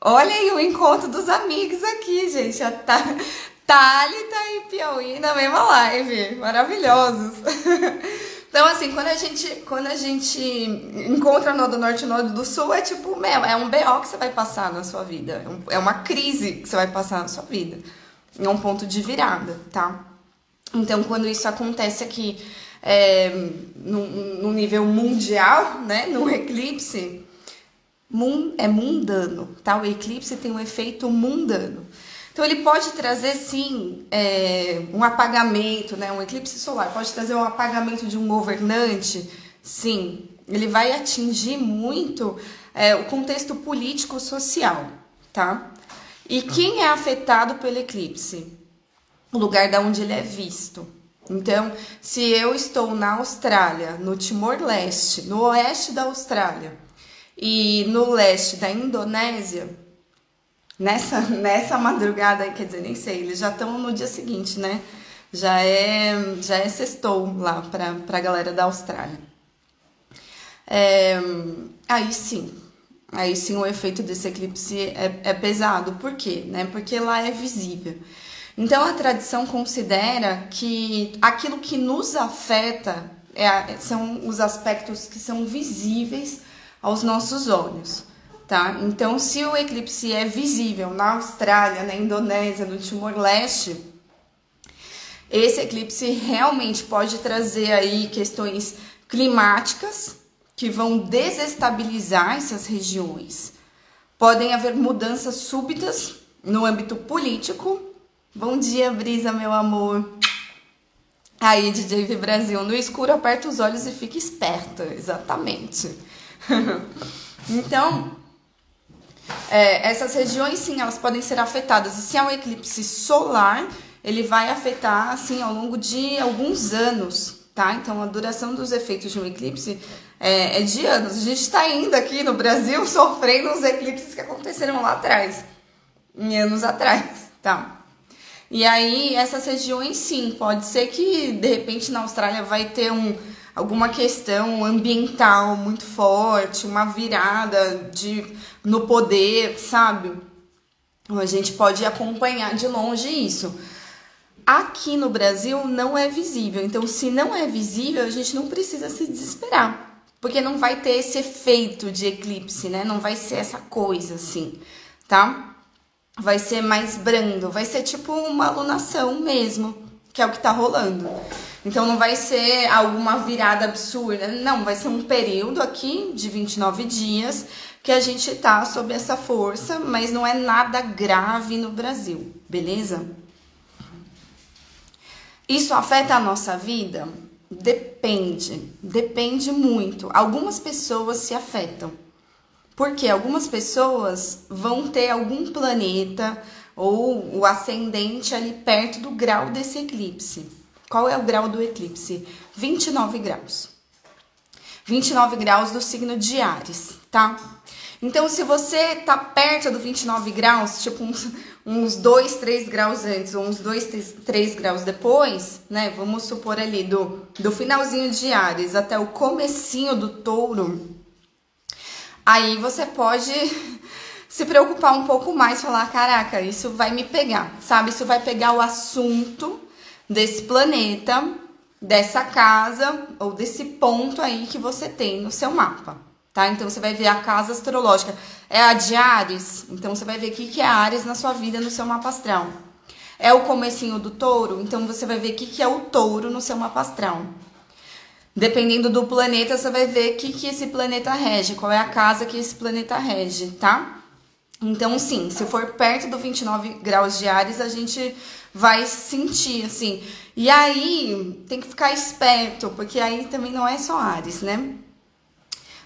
Olha aí o encontro dos amigos aqui, gente. A Thalita e Piauí na mesma live. Maravilhosos. Então, assim, quando a gente, quando a gente encontra nodo norte e nodo do sul, é tipo, meu, é um BO que você vai passar na sua vida. É, é uma crise que você vai passar na sua vida. É um ponto de virada, tá? Então, quando isso acontece aqui é, no, no nível mundial, né? No eclipse, é mundano, tá? O eclipse tem um efeito mundano. Então ele pode trazer sim é, um apagamento, né? Um eclipse solar pode trazer um apagamento de um governante, sim. Ele vai atingir muito é, o contexto político-social, tá? E quem é afetado pelo eclipse? O lugar da onde ele é visto. Então, se eu estou na Austrália, no Timor-Leste, no oeste da Austrália e no leste da Indonésia, nessa, nessa madrugada, quer dizer, nem sei, eles já estão no dia seguinte, né? Já é, já é sextou lá para a galera da Austrália. É, aí sim, aí sim o efeito desse eclipse é, é pesado. Por quê? Né? Porque lá é visível. Então a tradição considera que aquilo que nos afeta é, são os aspectos que são visíveis aos nossos olhos tá? Então, se o eclipse é visível na Austrália, na Indonésia, no Timor-Leste, esse eclipse realmente pode trazer aí questões climáticas que vão desestabilizar essas regiões. Podem haver mudanças súbitas no âmbito político. Bom dia, Brisa, meu amor. Aí, DJ Brasil, no escuro aperta os olhos e fica esperta, exatamente. então, é, essas regiões, sim, elas podem ser afetadas. E se é um eclipse solar, ele vai afetar, assim, ao longo de alguns anos, tá? Então, a duração dos efeitos de um eclipse é, é de anos. A gente está ainda aqui no Brasil sofrendo os eclipses que aconteceram lá atrás, em anos atrás, tá? E aí, essas regiões, sim, pode ser que, de repente, na Austrália vai ter um alguma questão ambiental muito forte, uma virada de no poder, sabe? A gente pode acompanhar de longe isso. Aqui no Brasil não é visível, então se não é visível, a gente não precisa se desesperar, porque não vai ter esse efeito de eclipse, né? Não vai ser essa coisa assim, tá? Vai ser mais brando, vai ser tipo uma alunação mesmo, que é o que tá rolando. Então não vai ser alguma virada absurda, não, vai ser um período aqui de 29 dias que a gente tá sob essa força, mas não é nada grave no Brasil, beleza? Isso afeta a nossa vida? Depende, depende muito. Algumas pessoas se afetam. Porque algumas pessoas vão ter algum planeta ou o ascendente ali perto do grau desse eclipse. Qual é o grau do eclipse? 29 graus. 29 graus do signo de Ares, tá? Então, se você tá perto do 29 graus, tipo uns, uns 2, 3 graus antes, ou uns 2, 3 graus depois, né? Vamos supor ali do, do finalzinho de Ares até o comecinho do touro, aí você pode se preocupar um pouco mais, falar, caraca, isso vai me pegar, sabe? Isso vai pegar o assunto desse planeta, dessa casa ou desse ponto aí que você tem no seu mapa, tá? Então você vai ver a casa astrológica. É a de Ares, então você vai ver o que é Ares na sua vida, no seu mapa astral. É o comecinho do touro, então você vai ver o que é o touro no seu mapa astral. Dependendo do planeta, você vai ver o que, que esse planeta rege, qual é a casa que esse planeta rege, tá? Então, sim, se for perto do 29 graus de Ares, a gente vai sentir, assim. E aí tem que ficar esperto, porque aí também não é só Ares, né?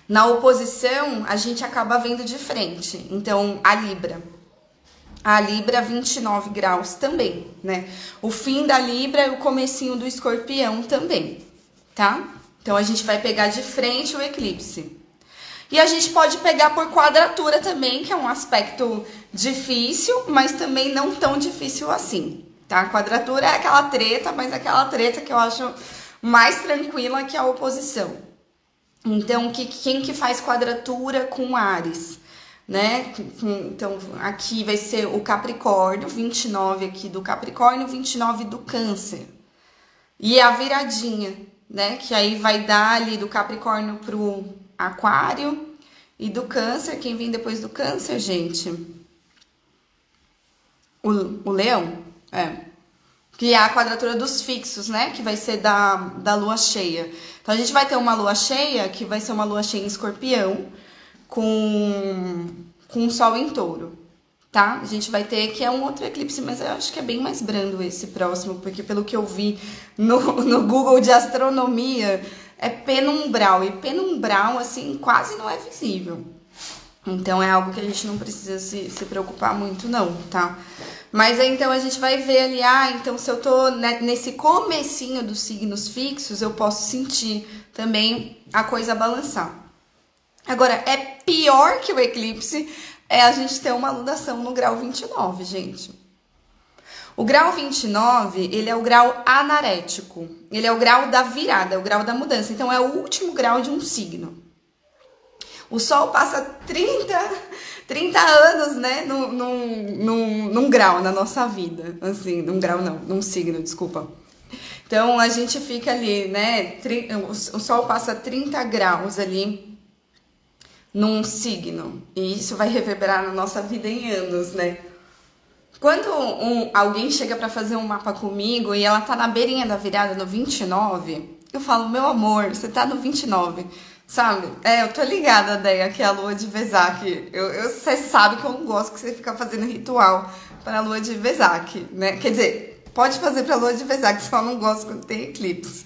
Na oposição, a gente acaba vendo de frente. Então, a Libra. A Libra 29 graus também, né? O fim da Libra e o comecinho do Escorpião também. tá? Então a gente vai pegar de frente o eclipse. E a gente pode pegar por quadratura também, que é um aspecto difícil, mas também não tão difícil assim, tá? Quadratura é aquela treta, mas é aquela treta que eu acho mais tranquila que a oposição. Então, que, quem que faz quadratura com Ares? Né? Então, aqui vai ser o Capricórnio, 29 aqui do Capricórnio, 29 do Câncer. E a viradinha, né? Que aí vai dar ali do Capricórnio pro Aquário e do Câncer. Quem vem depois do Câncer, gente? O, o Leão? É. Que é a quadratura dos fixos, né? Que vai ser da, da lua cheia. Então a gente vai ter uma lua cheia, que vai ser uma lua cheia em escorpião, com, com o sol em touro tá? A gente vai ter que é um outro eclipse, mas eu acho que é bem mais brando esse próximo, porque pelo que eu vi no, no Google de astronomia, é penumbral, e penumbral, assim, quase não é visível. Então é algo que a gente não precisa se, se preocupar muito, não, tá? Mas aí então a gente vai ver ali, ah, então se eu tô nesse comecinho dos signos fixos, eu posso sentir também a coisa balançar. Agora, é pior que o eclipse é a gente ter uma alunação no grau 29, gente. O grau 29, ele é o grau anarético. Ele é o grau da virada, é o grau da mudança. Então, é o último grau de um signo. O Sol passa 30, 30 anos, né, num, num, num, grau na nossa vida. Assim, num grau não, num signo, desculpa. Então, a gente fica ali, né, o Sol passa 30 graus ali num signo. E isso vai reverberar na nossa vida em anos, né? Quando um, alguém chega para fazer um mapa comigo e ela tá na beirinha da virada no 29, eu falo, meu amor, você tá no 29, sabe? É, eu tô ligada, Deia, que é a lua de Vesak. Você sabe que eu não gosto que você fica fazendo ritual para a lua de Vesak, né? Quer dizer, Pode fazer pra lua de Vesak, só não gosto quando tem eclipse.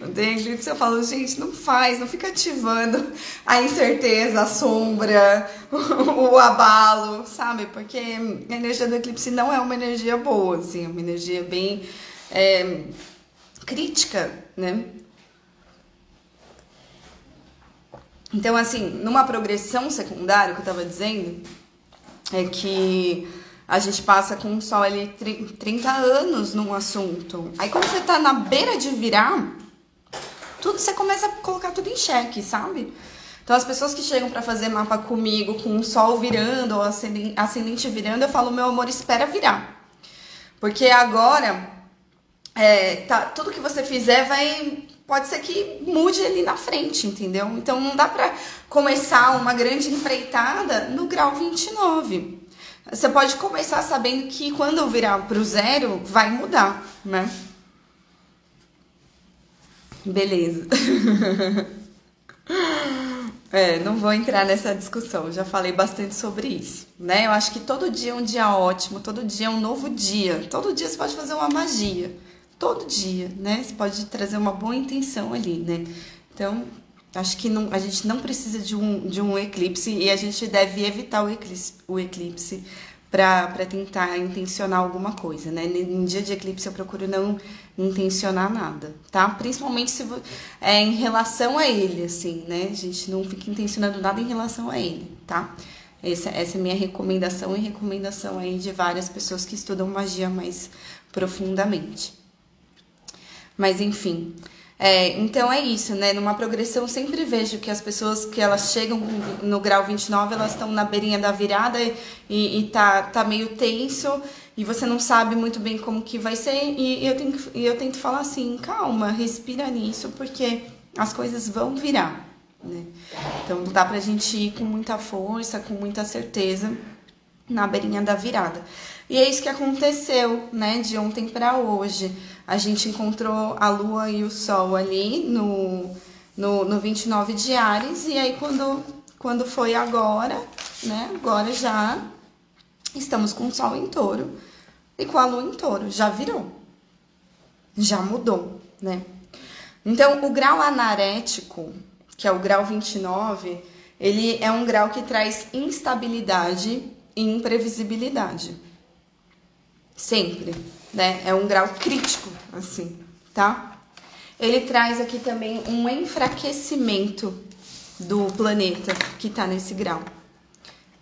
Quando tem eclipse, eu falo, gente, não faz, não fica ativando a incerteza, a sombra, o abalo, sabe? Porque a energia do eclipse não é uma energia boa, assim, é uma energia bem é, crítica, né? Então, assim, numa progressão secundária, que eu tava dizendo, é que a gente passa com o sol ali 30 anos num assunto. Aí quando você tá na beira de virar, tudo você começa a colocar tudo em xeque, sabe? Então as pessoas que chegam para fazer mapa comigo com o sol virando ou ascendente virando, eu falo, meu amor, espera virar. Porque agora é, tá, tudo que você fizer vai. Pode ser que mude ali na frente, entendeu? Então não dá pra começar uma grande empreitada no grau 29. Você pode começar sabendo que quando virar pro zero, vai mudar, né? Beleza. é, não vou entrar nessa discussão, já falei bastante sobre isso, né? Eu acho que todo dia é um dia ótimo, todo dia é um novo dia, todo dia você pode fazer uma magia, todo dia, né? Você pode trazer uma boa intenção ali, né? Então, acho que não, a gente não precisa de um, de um eclipse e a gente deve evitar o eclipse, o eclipse para tentar intencionar alguma coisa, né? Em dia de eclipse eu procuro não intencionar nada, tá? Principalmente se é em relação a ele, assim, né? A gente não fica intencionando nada em relação a ele, tá? Essa, essa é minha recomendação e recomendação aí de várias pessoas que estudam magia mais profundamente. Mas enfim, é, então é isso, né? Numa progressão, sempre vejo que as pessoas que elas chegam no grau 29, elas estão na beirinha da virada e, e tá, tá meio tenso e você não sabe muito bem como que vai ser. E eu, tenho, e eu tento falar assim: calma, respira nisso, porque as coisas vão virar, né? Então dá pra gente ir com muita força, com muita certeza na beirinha da virada. E é isso que aconteceu, né, de ontem para hoje. A gente encontrou a Lua e o Sol ali no, no, no 29 de Ares, e aí quando, quando foi agora, né, agora já estamos com o Sol em touro e com a Lua em touro, já virou, já mudou, né. Então, o grau anarético, que é o grau 29, ele é um grau que traz instabilidade e imprevisibilidade. Sempre, né? É um grau crítico, assim, tá? ele traz aqui também um enfraquecimento do planeta que está nesse grau.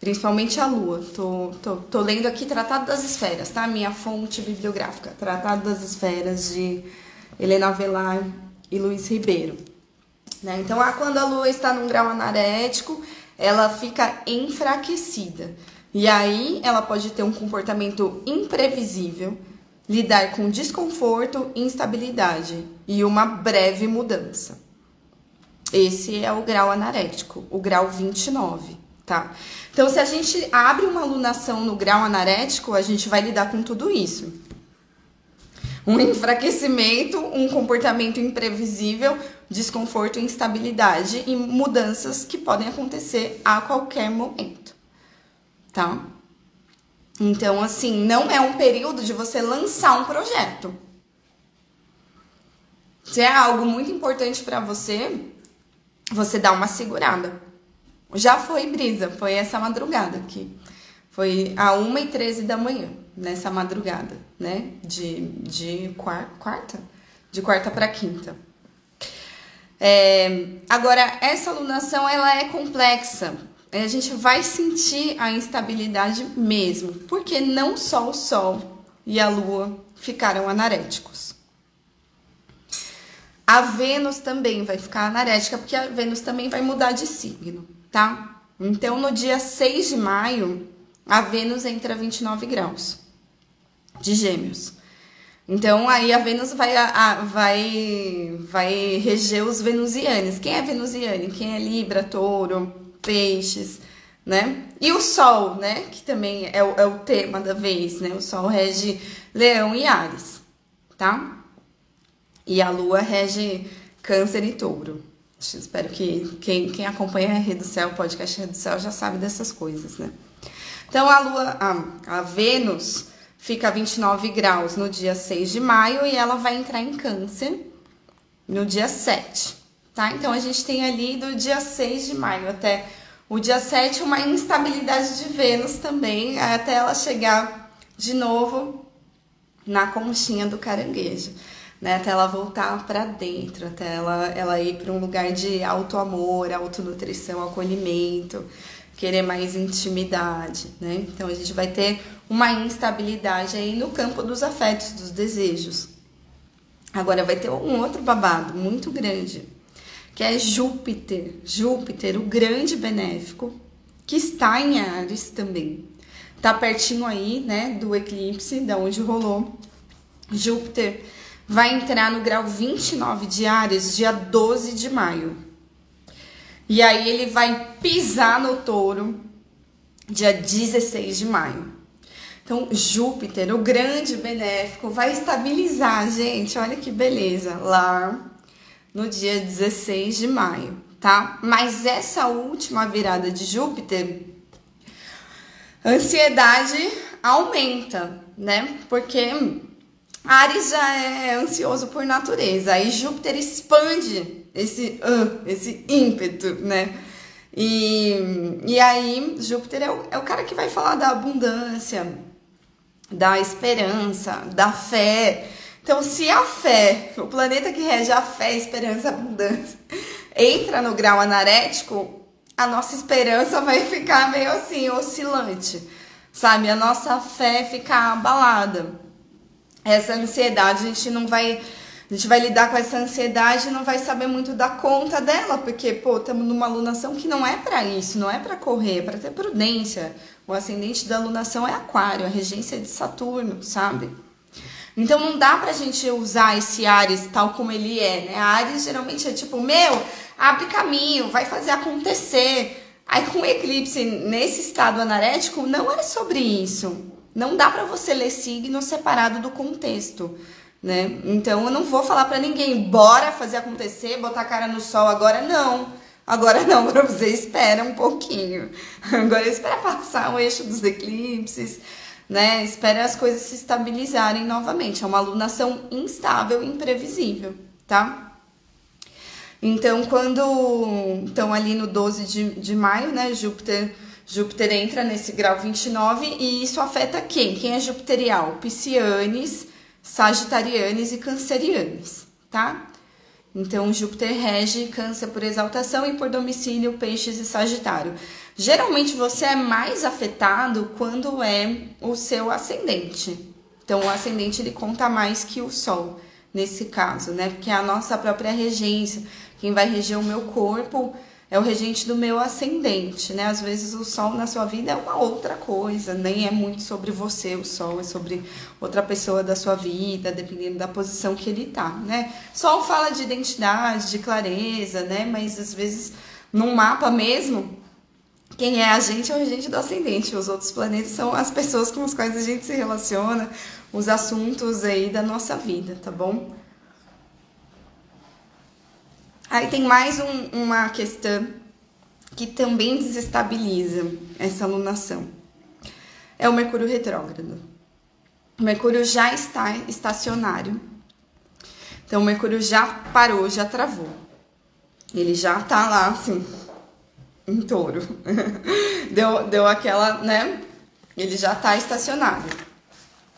Principalmente a Lua. Tô, tô, tô lendo aqui Tratado das Esferas, tá? Minha fonte bibliográfica. Tratado das Esferas de Helena Velar e Luiz Ribeiro. Né? Então, quando a Lua está num grau anarético, ela fica enfraquecida. E aí ela pode ter um comportamento imprevisível, lidar com desconforto, instabilidade e uma breve mudança. Esse é o grau anarético, o grau 29, tá? Então, se a gente abre uma alunação no grau anarético, a gente vai lidar com tudo isso. Um enfraquecimento, um comportamento imprevisível, desconforto, instabilidade e mudanças que podem acontecer a qualquer momento tá? Então, assim, não é um período de você lançar um projeto. Se é algo muito importante para você, você dá uma segurada. Já foi brisa, foi essa madrugada aqui. Foi a 1h13 da manhã, nessa madrugada, né? De, de quarta? De quarta para quinta. É, agora, essa alunação, ela é complexa, a gente vai sentir a instabilidade mesmo, porque não só o Sol e a Lua ficaram anaréticos. A Vênus também vai ficar anarética, porque a Vênus também vai mudar de signo, tá? Então, no dia 6 de maio, a Vênus entra 29 graus de Gêmeos. Então, aí a Vênus vai, a, vai, vai reger os venusianos. Quem é venusiano? Quem é Libra, Touro, peixes, né? E o Sol, né? Que também é o, é o tema da vez, né? O Sol rege Leão e Ares, tá? E a Lua rege Câncer e Touro. Espero que quem, quem acompanha a Rede do Céu, podcast Rede do Céu, já sabe dessas coisas, né? Então, a Lua, a, a Vênus fica a 29 graus no dia 6 de maio e ela vai entrar em Câncer no dia 7, tá? Então, a gente tem ali do dia 6 de maio até o dia 7, uma instabilidade de Vênus também, até ela chegar de novo na conchinha do caranguejo, né? Até ela voltar para dentro, até ela, ela ir para um lugar de auto amor, autonutrição, acolhimento, querer mais intimidade, né? Então a gente vai ter uma instabilidade aí no campo dos afetos, dos desejos. Agora vai ter um outro babado muito grande que é Júpiter. Júpiter, o grande benéfico, que está em Ares também. Tá pertinho aí, né, do eclipse, da onde rolou. Júpiter vai entrar no grau 29 de Ares, dia 12 de maio. E aí ele vai pisar no touro, dia 16 de maio. Então, Júpiter, o grande benéfico, vai estabilizar, gente. Olha que beleza. Lá no dia 16 de maio, tá? Mas essa última virada de Júpiter, ansiedade aumenta, né? Porque Ares já é ansioso por natureza, aí Júpiter expande esse, uh, esse ímpeto, né? E, e aí, Júpiter é o, é o cara que vai falar da abundância, da esperança, da fé, então, se a fé, o planeta que rege a fé, esperança, abundância, entra no grau anarético, a nossa esperança vai ficar meio assim, oscilante, sabe? A nossa fé fica abalada. Essa ansiedade, a gente não vai. A gente vai lidar com essa ansiedade e não vai saber muito dar conta dela, porque, pô, estamos numa alunação que não é para isso, não é para correr, é para ter prudência. O ascendente da alunação é Aquário, a regência é de Saturno, sabe? Então não dá pra gente usar esse Ares tal como ele é, né? Ares geralmente é tipo, meu, abre caminho, vai fazer acontecer. Aí com o eclipse nesse estado anarético, não é sobre isso. Não dá para você ler signo separado do contexto, né? Então eu não vou falar para ninguém, bora fazer acontecer, botar a cara no sol agora não. Agora não, para você espera um pouquinho. Agora espera passar o eixo dos eclipses né? Espera as coisas se estabilizarem novamente. É uma alunação instável, imprevisível, tá? Então, quando estão ali no 12 de, de maio, né? Júpiter, Júpiter entra nesse grau 29 e isso afeta quem? Quem é jupiterial? Piscianes, Sagitarianes e Cancerianes, tá? Então, Júpiter rege Câncer por exaltação e por domicílio Peixes e Sagitário. Geralmente você é mais afetado quando é o seu ascendente. Então, o ascendente ele conta mais que o Sol nesse caso, né? Porque é a nossa própria regência, quem vai reger o meu corpo é o regente do meu ascendente, né? Às vezes o sol na sua vida é uma outra coisa, nem é muito sobre você, o sol é sobre outra pessoa da sua vida, dependendo da posição que ele tá, né? Sol fala de identidade, de clareza, né? Mas às vezes num mapa mesmo, quem é a gente é o regente do ascendente, os outros planetas são as pessoas com as quais a gente se relaciona, os assuntos aí da nossa vida, tá bom? Aí tem mais um, uma questão que também desestabiliza essa alunação. É o Mercúrio retrógrado. O Mercúrio já está estacionário. Então, o Mercúrio já parou, já travou. Ele já tá lá, assim, em touro. deu, deu aquela, né? Ele já tá estacionário.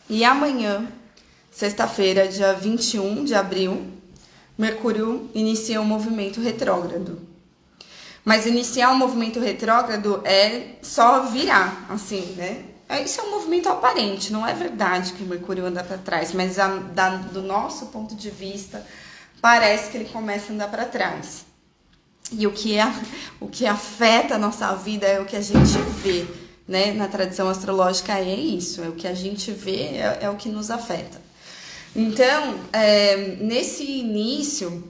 E amanhã, sexta-feira, dia 21 de abril, Mercúrio inicia um movimento retrógrado. Mas iniciar um movimento retrógrado é só virar, assim, né? É, isso é um movimento aparente, não é verdade que Mercúrio anda para trás, mas a, da, do nosso ponto de vista, parece que ele começa a andar para trás. E o que, é, o que afeta a nossa vida é o que a gente vê, né? Na tradição astrológica é isso, é o que a gente vê, é, é o que nos afeta. Então, é, nesse início,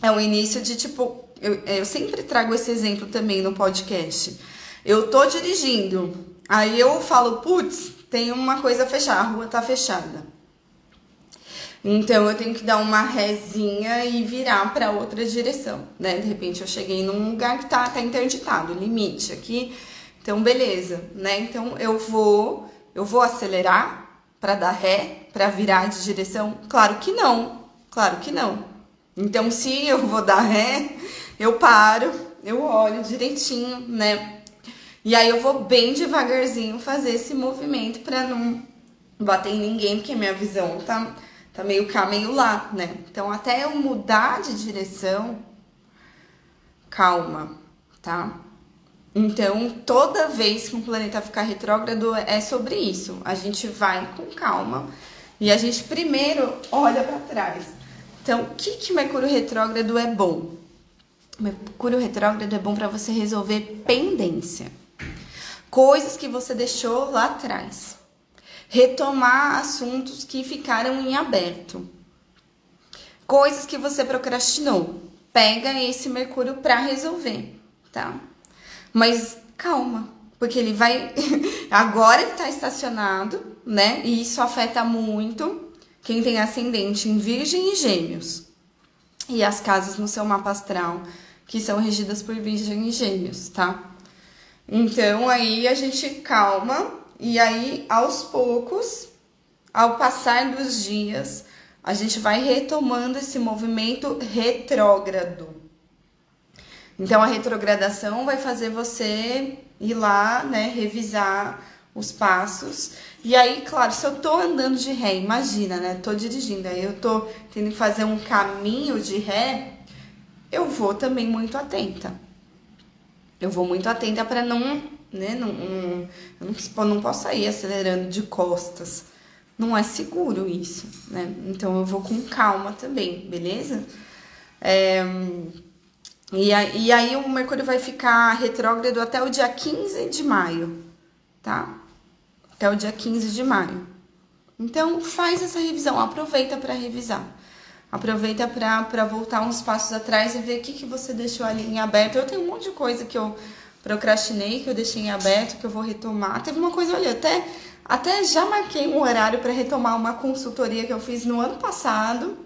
é o início de tipo. Eu, eu sempre trago esse exemplo também no podcast. Eu tô dirigindo, aí eu falo, putz, tem uma coisa fechada, a rua tá fechada. Então eu tenho que dar uma rezinha e virar para outra direção, né? De repente eu cheguei num lugar que tá, tá interditado, limite aqui. Então beleza, né? Então eu vou, eu vou acelerar para dar ré, para virar de direção? Claro que não, claro que não. Então, se eu vou dar ré, eu paro, eu olho direitinho, né? E aí eu vou bem devagarzinho fazer esse movimento para não bater em ninguém, porque minha visão tá, tá meio cá, meio lá, né? Então, até eu mudar de direção, calma, tá? Então, toda vez que um planeta ficar retrógrado é sobre isso. A gente vai com calma e a gente primeiro olha para trás. Então, o que que Mercúrio retrógrado é bom? Mercúrio retrógrado é bom para você resolver pendência. Coisas que você deixou lá atrás. Retomar assuntos que ficaram em aberto. Coisas que você procrastinou. Pega esse Mercúrio para resolver, tá? Mas calma, porque ele vai. Agora ele tá estacionado, né? E isso afeta muito quem tem ascendente em Virgem e Gêmeos. E as casas no seu mapa astral, que são regidas por Virgem e Gêmeos, tá? Então aí a gente calma e aí aos poucos, ao passar dos dias, a gente vai retomando esse movimento retrógrado. Então a retrogradação vai fazer você ir lá, né, revisar os passos. E aí, claro, se eu tô andando de ré, imagina, né? Tô dirigindo, aí eu tô tendo que fazer um caminho de ré, eu vou também muito atenta. Eu vou muito atenta para não, né, não, não, eu não, não posso sair acelerando de costas. Não é seguro isso, né? Então eu vou com calma também, beleza? É, e, e aí o Mercúrio vai ficar retrógrado até o dia 15 de maio, tá? Até o dia 15 de maio. Então faz essa revisão, aproveita para revisar. Aproveita para voltar uns passos atrás e ver o que, que você deixou ali em aberto. Eu tenho um monte de coisa que eu procrastinei, que eu deixei em aberto, que eu vou retomar. Teve uma coisa, olha, até, até já marquei um horário para retomar uma consultoria que eu fiz no ano passado.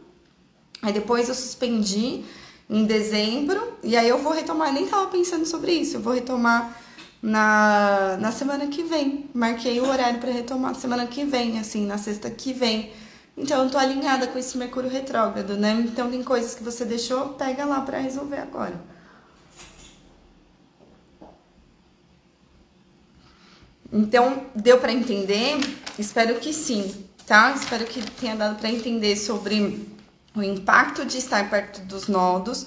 Aí depois eu suspendi em dezembro, e aí eu vou retomar, nem tava pensando sobre isso, eu vou retomar na, na semana que vem. Marquei o horário para retomar semana que vem, assim, na sexta que vem. Então eu tô alinhada com esse Mercúrio retrógrado, né? Então tem coisas que você deixou, pega lá para resolver agora. Então, deu para entender? Espero que sim, tá? Espero que tenha dado para entender sobre o impacto de estar perto dos nodos,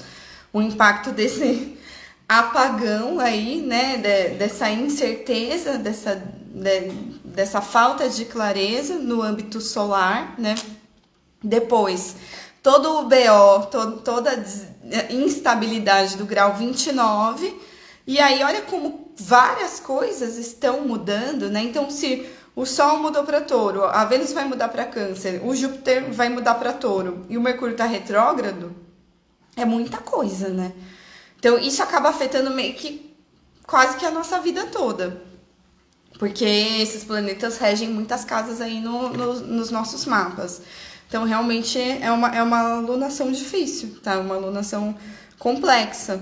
o impacto desse apagão aí, né, de, dessa incerteza, dessa, de, dessa falta de clareza no âmbito solar, né? Depois, todo o BO, toda a instabilidade do grau 29, e aí olha como várias coisas estão mudando, né? Então, se o Sol mudou para Touro, a Vênus vai mudar para Câncer, o Júpiter vai mudar para Touro e o Mercúrio está retrógrado, é muita coisa, né? Então isso acaba afetando meio que quase que a nossa vida toda. Porque esses planetas regem muitas casas aí no, no, nos nossos mapas. Então realmente é uma, é uma alunação difícil, tá? Uma alunação complexa.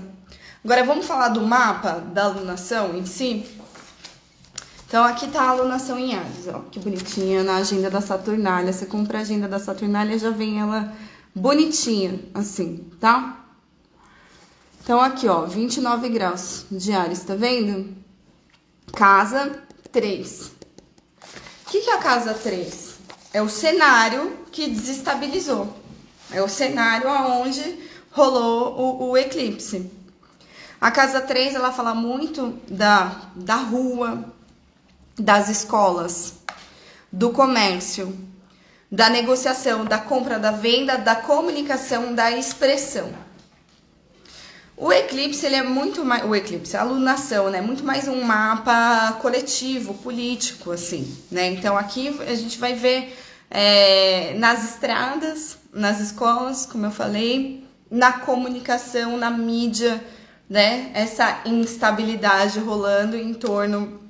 Agora vamos falar do mapa da alunação em si? Então aqui tá a alunação em Ares, ó, que bonitinha na agenda da Saturnália. Você compra a agenda da Saturnália, já vem ela bonitinha, assim, tá? Então aqui, ó, 29 graus de Ares, tá vendo? Casa 3. O que, que é a casa 3? É o cenário que desestabilizou. É o cenário aonde rolou o, o eclipse. A casa 3, ela fala muito da, da rua, das escolas, do comércio, da negociação, da compra, da venda, da comunicação, da expressão. O eclipse, ele é muito mais. O eclipse, a alunação, né? Muito mais um mapa coletivo, político, assim, né? Então aqui a gente vai ver é, nas estradas, nas escolas, como eu falei, na comunicação, na mídia, né? Essa instabilidade rolando em torno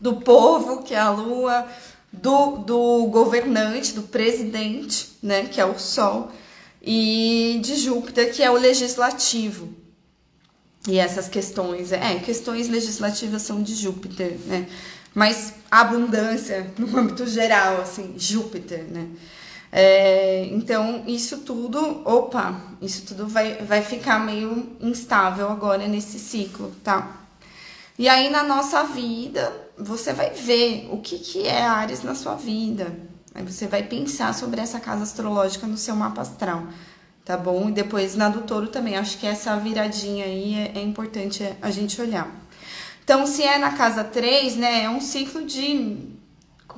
do povo, que é a lua, do, do governante, do presidente, né, que é o Sol, e de Júpiter, que é o legislativo. E essas questões, é, questões legislativas são de Júpiter, né? Mas abundância no âmbito geral, assim, Júpiter, né? É, então, isso tudo, opa, isso tudo vai, vai ficar meio instável agora nesse ciclo, tá? E aí, na nossa vida, você vai ver o que, que é Ares na sua vida. Aí você vai pensar sobre essa casa astrológica no seu mapa astral, tá bom? E depois na do touro também. Acho que essa viradinha aí é, é importante a gente olhar. Então, se é na casa 3, né, é um ciclo de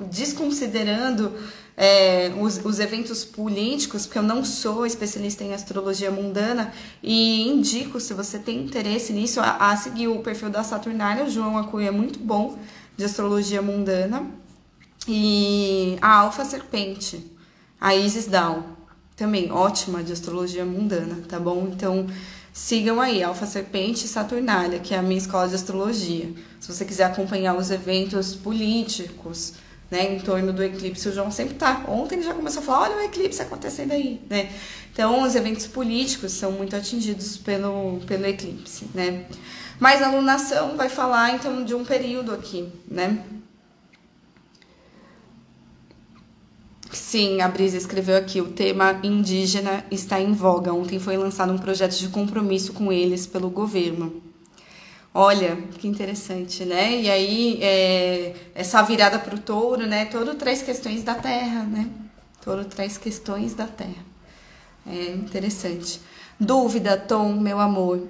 desconsiderando é, os, os, eventos políticos, porque eu não sou especialista em astrologia mundana e indico, se você tem interesse nisso, a, a seguir o perfil da Saturnária. O João Acunha é muito bom de astrologia mundana. E a Alfa Serpente, a Isis Down, também ótima de astrologia mundana, tá bom? Então sigam aí, Alfa Serpente e Saturnália, que é a minha escola de astrologia. Se você quiser acompanhar os eventos políticos, né, em torno do eclipse. O João sempre tá. Ontem ele já começou a falar: olha o eclipse acontecendo aí, né? Então, os eventos políticos são muito atingidos pelo, pelo eclipse, né? Mas a alunação vai falar, então, de um período aqui, né? Sim, a Brisa escreveu aqui: o tema indígena está em voga. Ontem foi lançado um projeto de compromisso com eles pelo governo. Olha, que interessante, né? E aí, é, essa virada para o touro, né? Touro traz questões da terra, né? Touro traz questões da terra. É interessante. Dúvida, Tom, meu amor.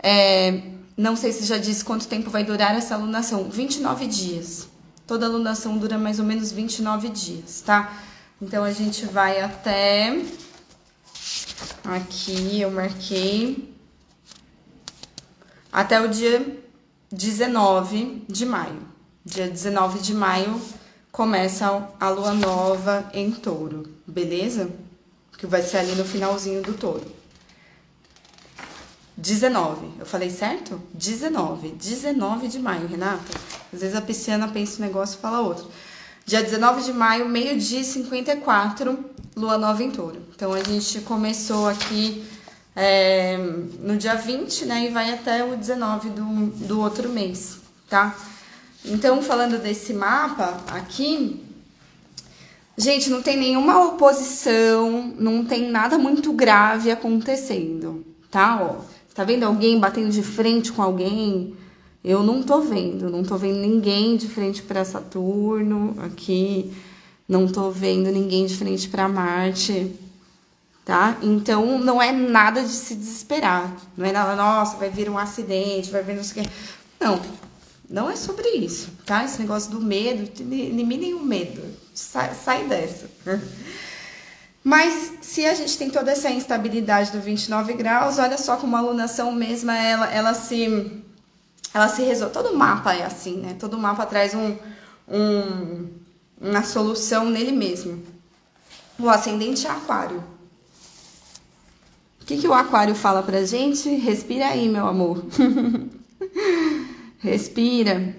É, não sei se já disse quanto tempo vai durar essa alunação. 29 dias. Toda alunação dura mais ou menos 29 dias, tá? Então, a gente vai até... Aqui eu marquei até o dia 19 de maio. Dia 19 de maio começa a lua nova em touro, beleza? Que vai ser ali no finalzinho do touro. 19, eu falei certo? 19, 19 de maio, Renata. Às vezes a pisciana pensa um negócio e fala outro. Dia 19 de maio, meio-dia e 54, lua nova em touro. Então a gente começou aqui é, no dia 20, né, e vai até o 19 do, do outro mês, tá? Então, falando desse mapa aqui, gente, não tem nenhuma oposição, não tem nada muito grave acontecendo, tá? Ó, tá vendo alguém batendo de frente com alguém? Eu não tô vendo, não tô vendo ninguém de frente para Saturno aqui, não tô vendo ninguém de frente para Marte tá? Então não é nada de se desesperar, não é nada, nossa, vai vir um acidente, vai vir não sei o quê. Não, não é sobre isso, tá? Esse negócio do medo, eliminem o medo, sai, sai dessa. Mas se a gente tem toda essa instabilidade do 29 graus, olha só como a alunação mesma, ela, ela se ela se resolve. Todo mapa é assim, né? Todo mapa traz um, um, uma solução nele mesmo. O ascendente é aquário. O que, que o aquário fala pra gente? Respira aí, meu amor. Respira.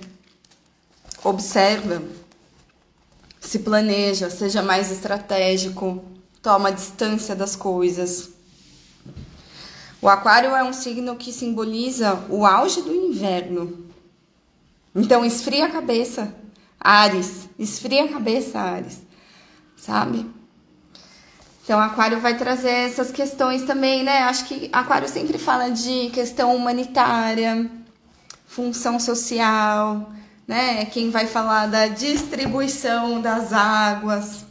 Observa. Se planeja, seja mais estratégico toma distância das coisas. O aquário é um signo que simboliza o auge do inverno. Então esfria a cabeça, Ares, esfria a cabeça, Ares. Sabe? Então, aquário vai trazer essas questões também, né? Acho que aquário sempre fala de questão humanitária, função social, né? Quem vai falar da distribuição das águas,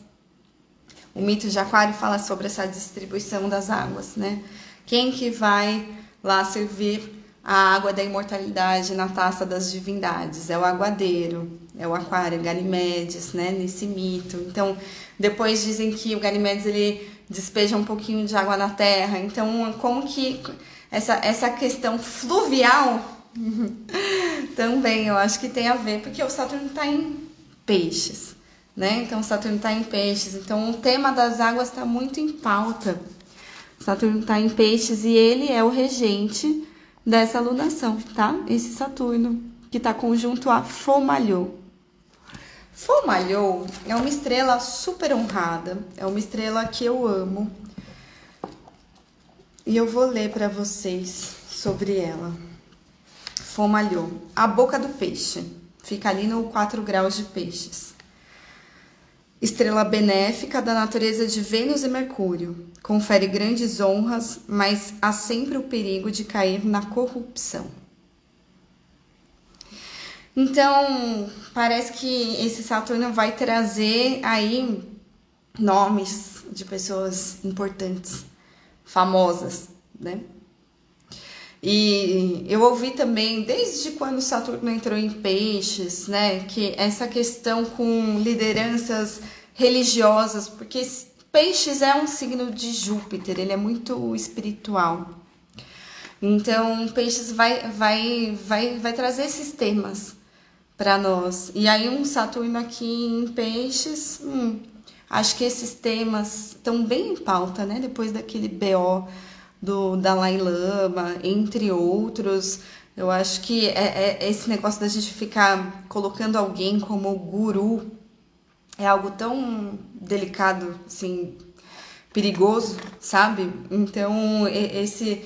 o mito de Aquário fala sobre essa distribuição das águas, né? Quem que vai lá servir a água da imortalidade na taça das divindades? É o aguadeiro, é o Aquário, Ganimedes, né? Nesse mito. Então, depois dizem que o Ganimedes ele despeja um pouquinho de água na terra. Então, como que essa, essa questão fluvial também eu acho que tem a ver, porque o Saturno está em peixes né? Então Saturno está em peixes. Então o tema das águas está muito em pauta. Saturno está em peixes e ele é o regente dessa alunação, tá? Esse Saturno que está conjunto a Fomalhô. Fomalhô é uma estrela super honrada, é uma estrela que eu amo. E eu vou ler para vocês sobre ela. Fomalhô, a boca do peixe. Fica ali no 4 graus de peixes estrela benéfica da natureza de Vênus e Mercúrio. Confere grandes honras, mas há sempre o perigo de cair na corrupção. Então, parece que esse Saturno vai trazer aí nomes de pessoas importantes, famosas, né? E eu ouvi também, desde quando Saturno entrou em peixes, né, que essa questão com lideranças religiosas, porque peixes é um signo de Júpiter, ele é muito espiritual. Então, peixes vai, vai, vai, vai trazer esses temas para nós. E aí, um Saturno aqui em peixes, hum, acho que esses temas estão bem em pauta, né? Depois daquele BO do Dalai Lama, entre outros. Eu acho que é, é esse negócio da gente ficar colocando alguém como guru é algo tão delicado, assim, perigoso, sabe? Então esse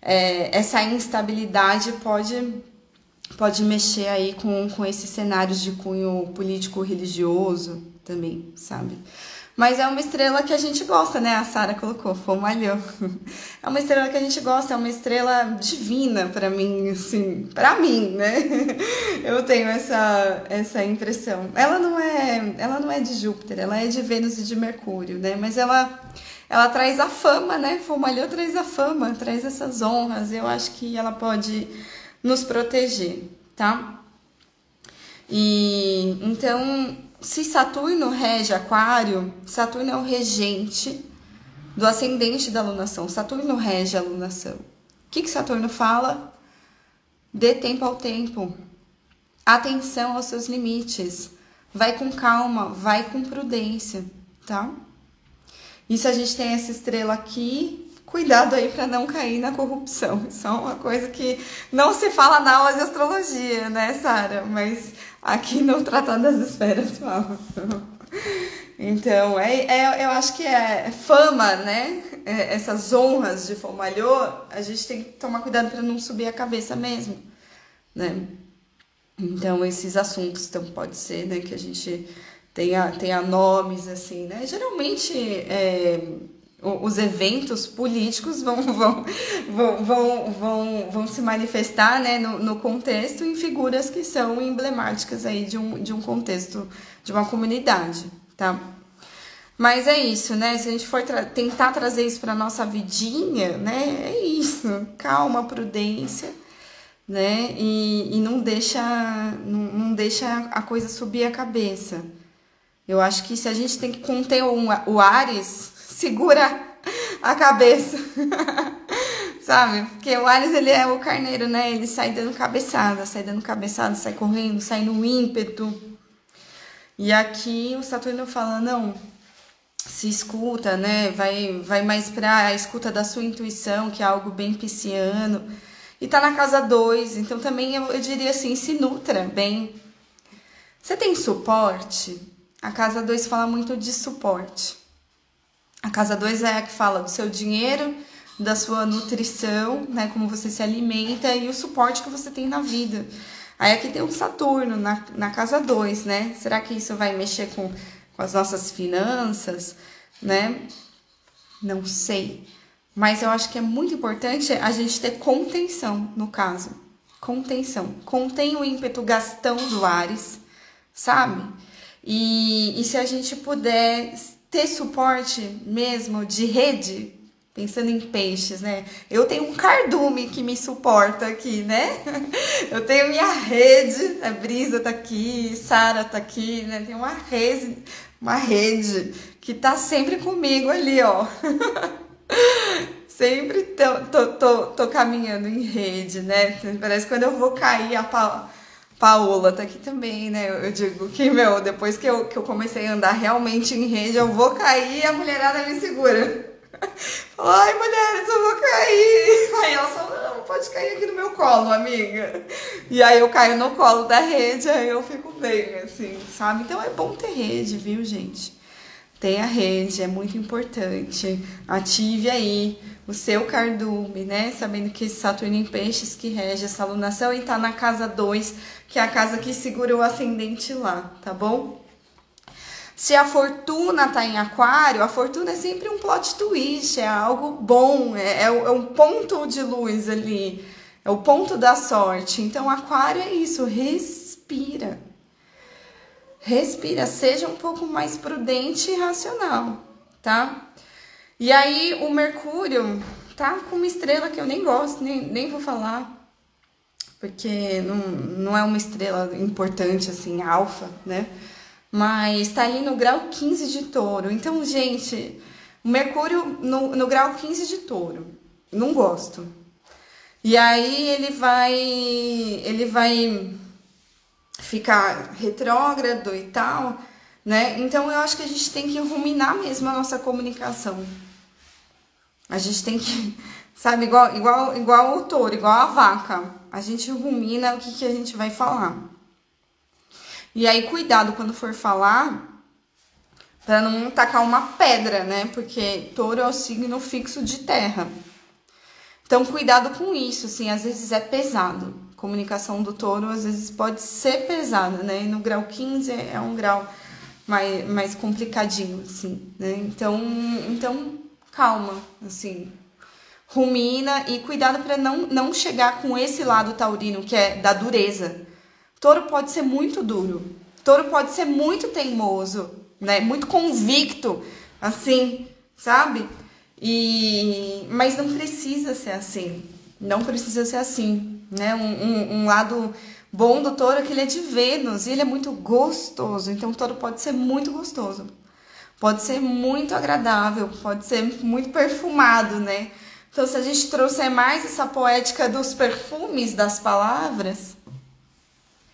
é, essa instabilidade pode pode mexer aí com, com esses cenários de cunho político religioso também, sabe? Mas é uma estrela que a gente gosta, né? A Sara colocou, Fomalhão. É uma estrela que a gente gosta, é uma estrela divina para mim, assim, para mim, né? Eu tenho essa essa impressão. Ela não é, ela não é de Júpiter, ela é de Vênus e de Mercúrio, né? Mas ela ela traz a fama, né? Fomalhão traz a fama, traz essas honras. Eu acho que ela pode nos proteger, tá? E então se Saturno rege Aquário, Saturno é o regente do ascendente da alunação. Saturno rege a alunação. O que, que Saturno fala? Dê tempo ao tempo. Atenção aos seus limites. Vai com calma, vai com prudência, tá? Se a gente tem essa estrela aqui, cuidado aí para não cair na corrupção. Isso é uma coisa que não se fala na aula de astrologia, né, Sara? Mas aqui no Tratado das Esferas fala. Então, é, é, eu acho que é fama, né? É, essas honras de Fomalhô, a gente tem que tomar cuidado para não subir a cabeça mesmo, né? Então, esses assuntos, então pode ser, né, que a gente tenha, tenha nomes, assim, né? Geralmente, é, os eventos políticos vão, vão, vão, vão, vão, vão se manifestar né, no, no, contexto em figuras que são emblemáticas aí de um, de um contexto, de uma comunidade, tá? Mas é isso, né? Se a gente for tra tentar trazer isso para nossa vidinha, né? É isso. Calma, prudência, né? E, e não deixa não, não, deixa a coisa subir a cabeça. Eu acho que se a gente tem que conter o, o Ares, segura a cabeça. Sabe? Porque o Ares, ele é o carneiro, né? Ele sai dando cabeçada, sai dando cabeçada, sai correndo, sai no ímpeto. E aqui o Saturno fala, não, se escuta, né? Vai, vai mais para a escuta da sua intuição, que é algo bem pisciano. E tá na casa 2, então também eu, eu diria assim, se nutra bem. Você tem suporte? A casa 2 fala muito de suporte. A casa 2 é a que fala do seu dinheiro, da sua nutrição, né? Como você se alimenta e o suporte que você tem na vida. Aí aqui tem um Saturno na, na casa 2, né? Será que isso vai mexer com com as nossas finanças, né? Não sei. Mas eu acho que é muito importante a gente ter contenção no caso. Contenção. Contém o ímpeto gastão do Ares, sabe? E, e se a gente puder ter suporte mesmo de rede, pensando em peixes, né? Eu tenho um cardume que me suporta aqui, né? Eu tenho minha rede, a Brisa tá aqui, Sara tá aqui, né? Tem uma rede, uma rede que tá sempre comigo ali, ó. sempre tô, tô, tô, tô, caminhando em rede, né? Parece que quando eu vou cair, a pa Paola tá aqui também, né? Eu digo que, meu, depois que eu, que eu comecei a andar realmente em rede, eu vou cair e a mulherada me segura. Ai, mulheres, eu vou cair. Aí ela falou, não, pode cair aqui no meu colo, amiga. E aí eu caio no colo da rede, aí eu fico bem, assim, sabe? Então é bom ter rede, viu, gente? Tenha rede, é muito importante. Ative aí o seu cardume, né? Sabendo que esse Saturno em Peixes que rege essa alunação e tá na casa 2, que é a casa que segura o ascendente lá, tá bom? Se a fortuna tá em aquário, a fortuna é sempre um plot twist, é algo bom, é, é, é um ponto de luz ali, é o ponto da sorte. Então, aquário é isso, respira. Respira, seja um pouco mais prudente e racional, tá? E aí, o Mercúrio tá com uma estrela que eu nem gosto, nem, nem vou falar, porque não, não é uma estrela importante, assim, alfa, né? mas tá ali no grau 15 de touro. Então, gente, o Mercúrio no, no grau 15 de touro. Não gosto. E aí ele vai. Ele vai ficar retrógrado e tal, né? Então eu acho que a gente tem que ruminar mesmo a nossa comunicação. A gente tem que, sabe, igual, igual, igual o touro, igual a vaca. A gente rumina o que, que a gente vai falar. E aí, cuidado quando for falar, para não tacar uma pedra, né? Porque touro é o signo fixo de terra. Então, cuidado com isso, assim, às vezes é pesado. Comunicação do touro às vezes pode ser pesada, né? E no grau 15 é um grau mais, mais complicadinho, assim, né? Então, então calma, assim, rumina e cuidado para não, não chegar com esse lado taurino, que é da dureza. Touro pode ser muito duro. Touro pode ser muito teimoso, né? Muito convicto, assim, sabe? E mas não precisa ser assim. Não precisa ser assim, né? Um, um, um lado bom do touro é que ele é de Vênus e ele é muito gostoso. Então o touro pode ser muito gostoso. Pode ser muito agradável, pode ser muito perfumado, né? Então, se a gente trouxer mais essa poética dos perfumes das palavras,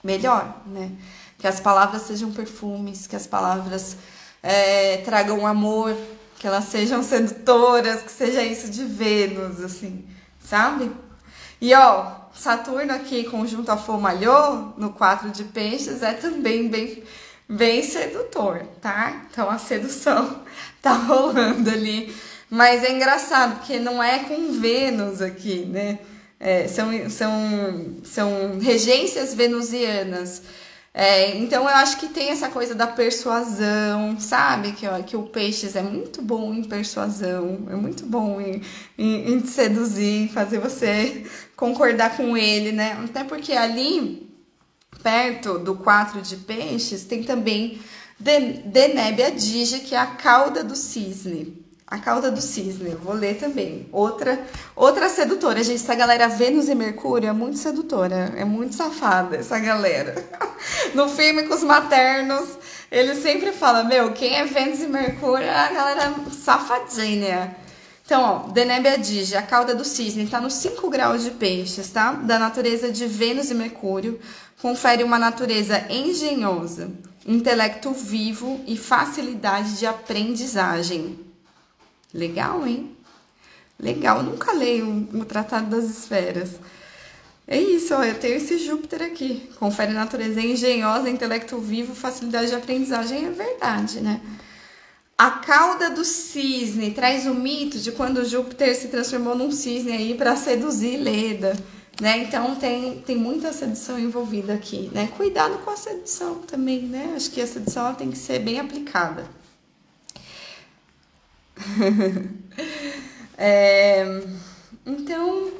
melhor, né? Que as palavras sejam perfumes, que as palavras é, tragam amor, que elas sejam sedutoras, que seja isso de Vênus, assim, sabe? E ó, Saturno aqui conjunto a Fomalhô, no 4 de peixes, é também bem, bem sedutor, tá? Então a sedução tá rolando ali. Mas é engraçado, porque não é com Vênus aqui, né? é, são, são, são regências venusianas. É, então eu acho que tem essa coisa da persuasão, sabe? Que, ó, que o Peixes é muito bom em persuasão, é muito bom em, em, em te seduzir, fazer você concordar com ele, né? Até porque ali perto do 4 de peixes, tem também Denébia Dige, que é a cauda do cisne. A cauda do cisne, vou ler também. Outra, outra sedutora, gente. Essa galera Vênus e Mercúrio é muito sedutora, é muito safada essa galera. No filme com os maternos, ele sempre fala: Meu, quem é Vênus e Mercúrio é a galera safadinha. Então, ó, Denébia Dige, a cauda do cisne, tá nos 5 graus de peixes, tá? Da natureza de Vênus e Mercúrio, confere uma natureza engenhosa, intelecto vivo e facilidade de aprendizagem. Legal, hein? Legal, eu nunca leio o Tratado das Esferas. É isso, ó, eu tenho esse Júpiter aqui. Confere natureza engenhosa, intelecto vivo, facilidade de aprendizagem. É verdade, né? A cauda do cisne traz o mito de quando Júpiter se transformou num cisne aí para seduzir Leda, né? Então tem, tem muita sedução envolvida aqui, né? Cuidado com a sedução também, né? Acho que a sedução tem que ser bem aplicada. é, então,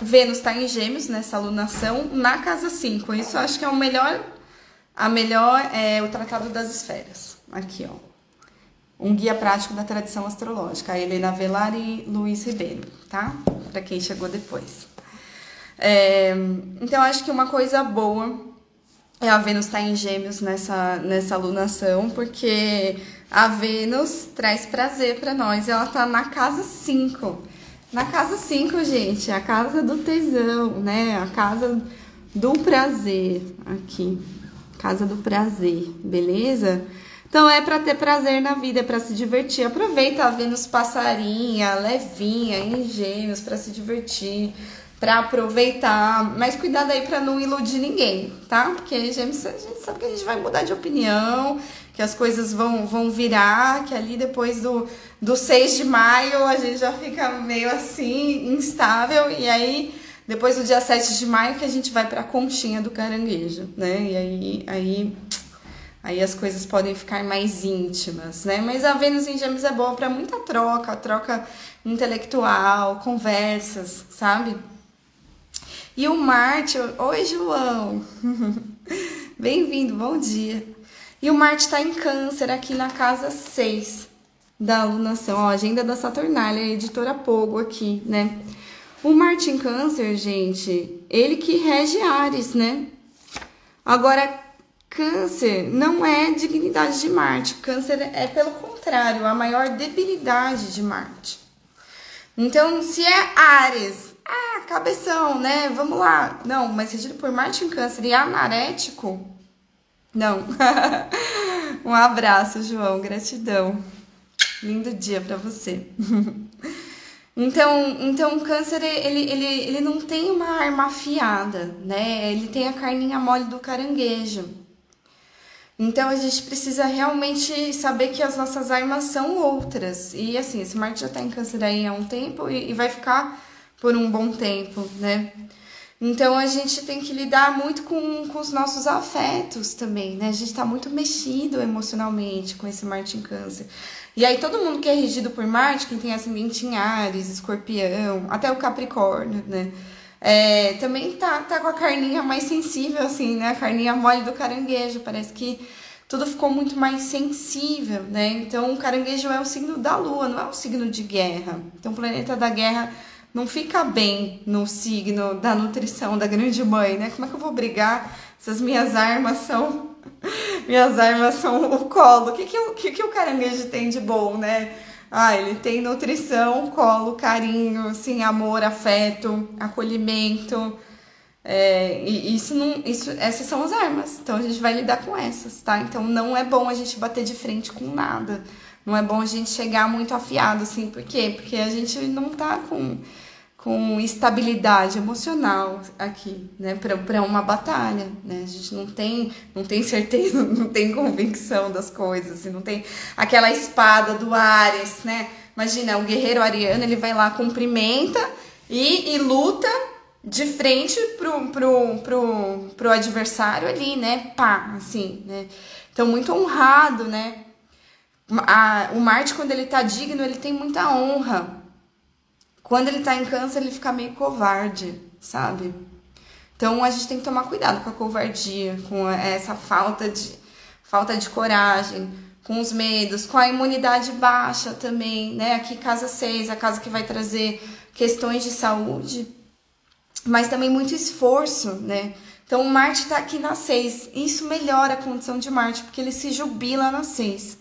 Vênus está em Gêmeos nessa alunação na casa 5. Isso eu acho que é o melhor, a melhor é o Tratado das Esferas. Aqui, ó. Um guia prático da tradição astrológica. A Helena Velar e Luiz Ribeiro, tá? Para quem chegou depois. É, então, acho que uma coisa boa é a Vênus estar tá em Gêmeos nessa, nessa alunação, porque a Vênus traz prazer para nós. Ela tá na casa 5. Na casa 5, gente, a casa do tesão, né? A casa do prazer aqui. Casa do prazer, beleza? Então é para ter prazer na vida, é para se divertir. Aproveita a Vênus passarinha, levinha, em gêmeos para se divertir, para aproveitar. Mas cuidado aí para não iludir ninguém, tá? Porque gêmeos a gente sabe que a gente vai mudar de opinião, que as coisas vão, vão virar, que ali depois do, do 6 de maio a gente já fica meio assim, instável, e aí depois do dia 7 de maio que a gente vai para a conchinha do caranguejo, né? E aí, aí, aí as coisas podem ficar mais íntimas, né? Mas a Vênus em Gêmeos é boa para muita troca, troca intelectual, conversas, sabe? E o Marte, oi João, bem-vindo, bom dia. E o Marte está em Câncer, aqui na casa 6 da alunação. Ó, agenda da Saturnália, editora Pogo aqui, né? O Marte em Câncer, gente, ele que rege Ares, né? Agora, Câncer não é dignidade de Marte. Câncer é, pelo contrário, a maior debilidade de Marte. Então, se é Ares, ah, cabeção, né? Vamos lá. Não, mas regido por Marte em Câncer e anarético, não. um abraço, João. Gratidão. Lindo dia para você. então, então o câncer ele, ele, ele não tem uma arma afiada, né? Ele tem a carninha mole do caranguejo. Então a gente precisa realmente saber que as nossas armas são outras. E assim, esse Marte já tá em câncer aí há um tempo e, e vai ficar por um bom tempo, né? Então a gente tem que lidar muito com, com os nossos afetos também, né? A gente tá muito mexido emocionalmente com esse Marte em Câncer. E aí todo mundo que é regido por Marte, quem tem ascendente em Ares, Escorpião, até o Capricórnio, né? É, também tá, tá com a carninha mais sensível, assim, né? A carninha mole do caranguejo. Parece que tudo ficou muito mais sensível, né? Então o caranguejo é o signo da lua, não é o signo de guerra. Então o planeta da guerra não fica bem no signo da nutrição da grande mãe, né? Como é que eu vou brigar se as minhas armas são minhas armas são o colo? O que que, o, que, que o caranguejo tem de bom, né? Ah, ele tem nutrição, colo, carinho, sim, amor, afeto, acolhimento. É, e isso não, isso, essas são as armas. Então a gente vai lidar com essas, tá? Então não é bom a gente bater de frente com nada. Não é bom a gente chegar muito afiado, assim, por quê? Porque a gente não tá com, com estabilidade emocional aqui, né, para uma batalha, né? A gente não tem, não tem certeza, não tem convicção das coisas, e não tem aquela espada do Ares, né? Imagina, um guerreiro ariano, ele vai lá, cumprimenta e, e luta de frente pro, pro, pro, pro adversário ali, né? Pá, assim, né? Então, muito honrado, né? A, o Marte, quando ele tá digno, ele tem muita honra. Quando ele tá em câncer, ele fica meio covarde, sabe? Então a gente tem que tomar cuidado com a covardia, com essa falta de falta de coragem, com os medos, com a imunidade baixa também, né? Aqui casa 6, a casa que vai trazer questões de saúde, mas também muito esforço, né? Então Marte está aqui na 6. Isso melhora a condição de Marte, porque ele se jubila na 6.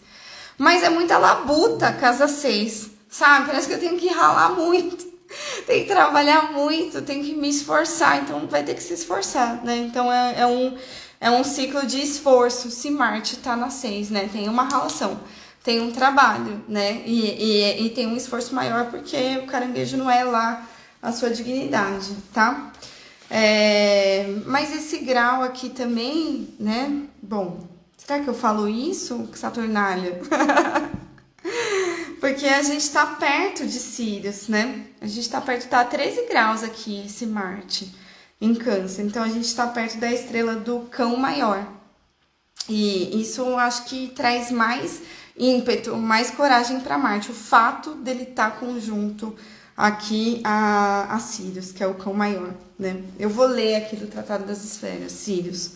Mas é muita labuta casa 6, sabe? Parece que eu tenho que ralar muito. Tem que trabalhar muito, tem que me esforçar, então vai ter que se esforçar, né? Então é, é um é um ciclo de esforço se Marte está na 6, né? Tem uma relação, tem um trabalho, né? E, e, e, tem um esforço maior porque o caranguejo não é lá a sua dignidade, tá? É, mas esse grau aqui também, né? Bom, será que eu falo isso, Saturnália? porque a gente está perto de Sirius, né? A gente está perto, tá a 13 graus aqui, esse Marte em Câncer. Então a gente está perto da estrela do cão maior. E isso eu acho que traz mais ímpeto, mais coragem para Marte. O fato dele estar tá conjunto aqui a, a Sirius, que é o cão maior, né? Eu vou ler aqui do Tratado das Esferas, Sirius.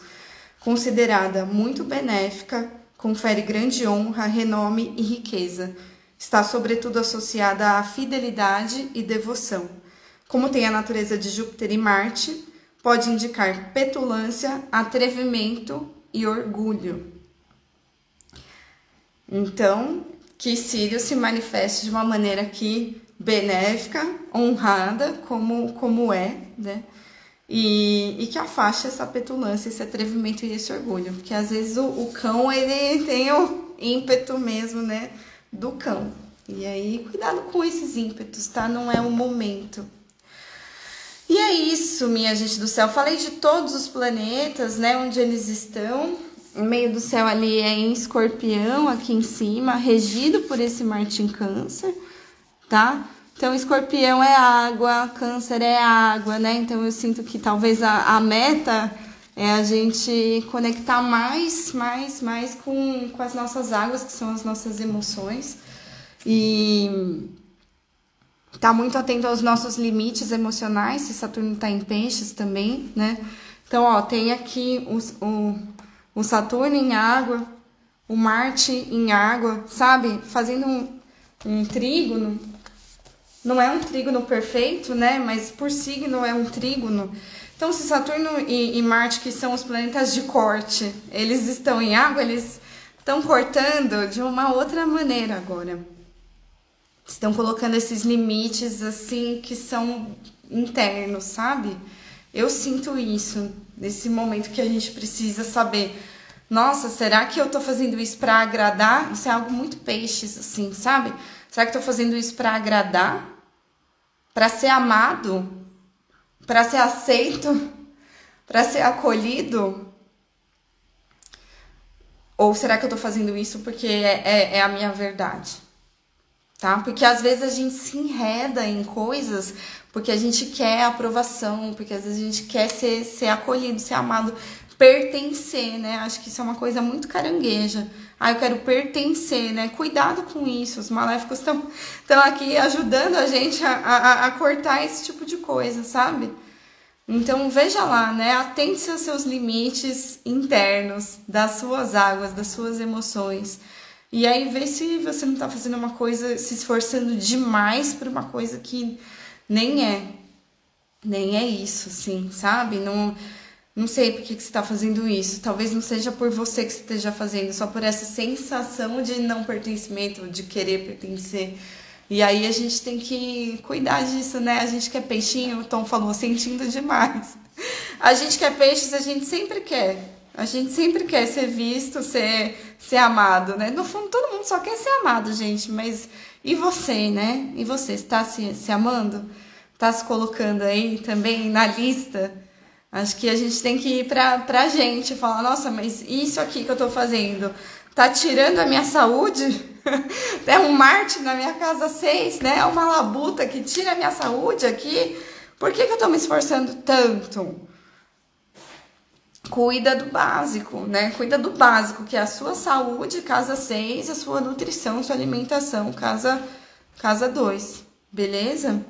Considerada muito benéfica, confere grande honra, renome e riqueza. Está sobretudo associada à fidelidade e devoção. Como tem a natureza de Júpiter e Marte, pode indicar petulância, atrevimento e orgulho. Então, que Sírio se manifeste de uma maneira aqui benéfica, honrada, como, como é, né? E, e que afaste essa petulância, esse atrevimento e esse orgulho. Porque às vezes o, o cão, ele tem o ímpeto mesmo, né? Do cão. E aí, cuidado com esses ímpetos, tá? Não é o momento. E é isso, minha gente do céu. Falei de todos os planetas, né? Onde eles estão. O meio do céu ali é em escorpião, aqui em cima, regido por esse Marte em câncer, tá? Então, escorpião é água, câncer é água, né? Então, eu sinto que talvez a, a meta é a gente conectar mais, mais, mais com, com as nossas águas, que são as nossas emoções. E tá muito atento aos nossos limites emocionais, se Saturno está em peixes também, né? Então, ó, tem aqui o, o, o Saturno em água, o Marte em água, sabe? Fazendo um, um trígono. Não é um trígono perfeito, né? Mas por signo é um trígono. Então, se Saturno e, e Marte, que são os planetas de corte, eles estão em água, eles estão cortando de uma outra maneira agora estão colocando esses limites assim que são internos, sabe? Eu sinto isso nesse momento que a gente precisa saber. Nossa, será que eu tô fazendo isso para agradar? Isso é algo muito peixes assim, sabe? Será que eu tô fazendo isso para agradar? Para ser amado? Para ser aceito? Para ser acolhido? Ou será que eu tô fazendo isso porque é, é, é a minha verdade? tá? Porque às vezes a gente se enreda em coisas porque a gente quer aprovação, porque às vezes a gente quer ser, ser acolhido, ser amado, pertencer, né? Acho que isso é uma coisa muito carangueja. Ah, eu quero pertencer, né? Cuidado com isso. Os maléficos estão aqui ajudando a gente a, a, a cortar esse tipo de coisa, sabe? Então veja lá, né? Atente-se aos seus limites internos, das suas águas, das suas emoções. E aí vê se você não tá fazendo uma coisa, se esforçando demais por uma coisa que nem é. Nem é isso, assim, sabe? Não, não sei por que, que você está fazendo isso. Talvez não seja por você que esteja fazendo, só por essa sensação de não pertencimento, de querer pertencer. E aí a gente tem que cuidar disso, né? A gente quer peixinho, o Tom falou, sentindo demais. A gente quer peixes, a gente sempre quer. A gente sempre quer ser visto, ser, ser amado, né? No fundo, todo mundo só quer ser amado, gente. Mas e você, né? E você, está se, se amando? Está se colocando aí também na lista? Acho que a gente tem que ir pra, pra gente falar, nossa, mas isso aqui que eu tô fazendo tá tirando a minha saúde? é um Marte na minha casa 6, né? É uma labuta que tira a minha saúde aqui. Por que, que eu tô me esforçando tanto? cuida do básico, né? Cuida do básico, que é a sua saúde, casa 6, a sua nutrição, sua alimentação, casa casa 2, beleza?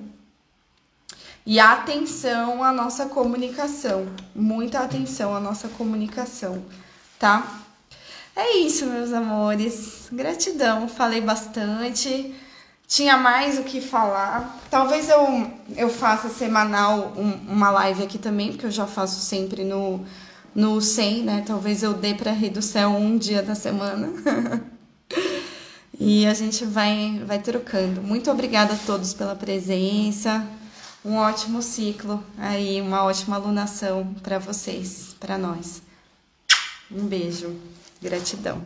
E atenção à nossa comunicação, muita atenção à nossa comunicação, tá? É isso, meus amores. Gratidão, falei bastante. Tinha mais o que falar. Talvez eu, eu faça semanal um, uma live aqui também, porque eu já faço sempre no, no 100, né? Talvez eu dê para redução um dia da semana. e a gente vai, vai trocando. Muito obrigada a todos pela presença um ótimo ciclo aí, uma ótima alunação para vocês, para nós. Um beijo, gratidão.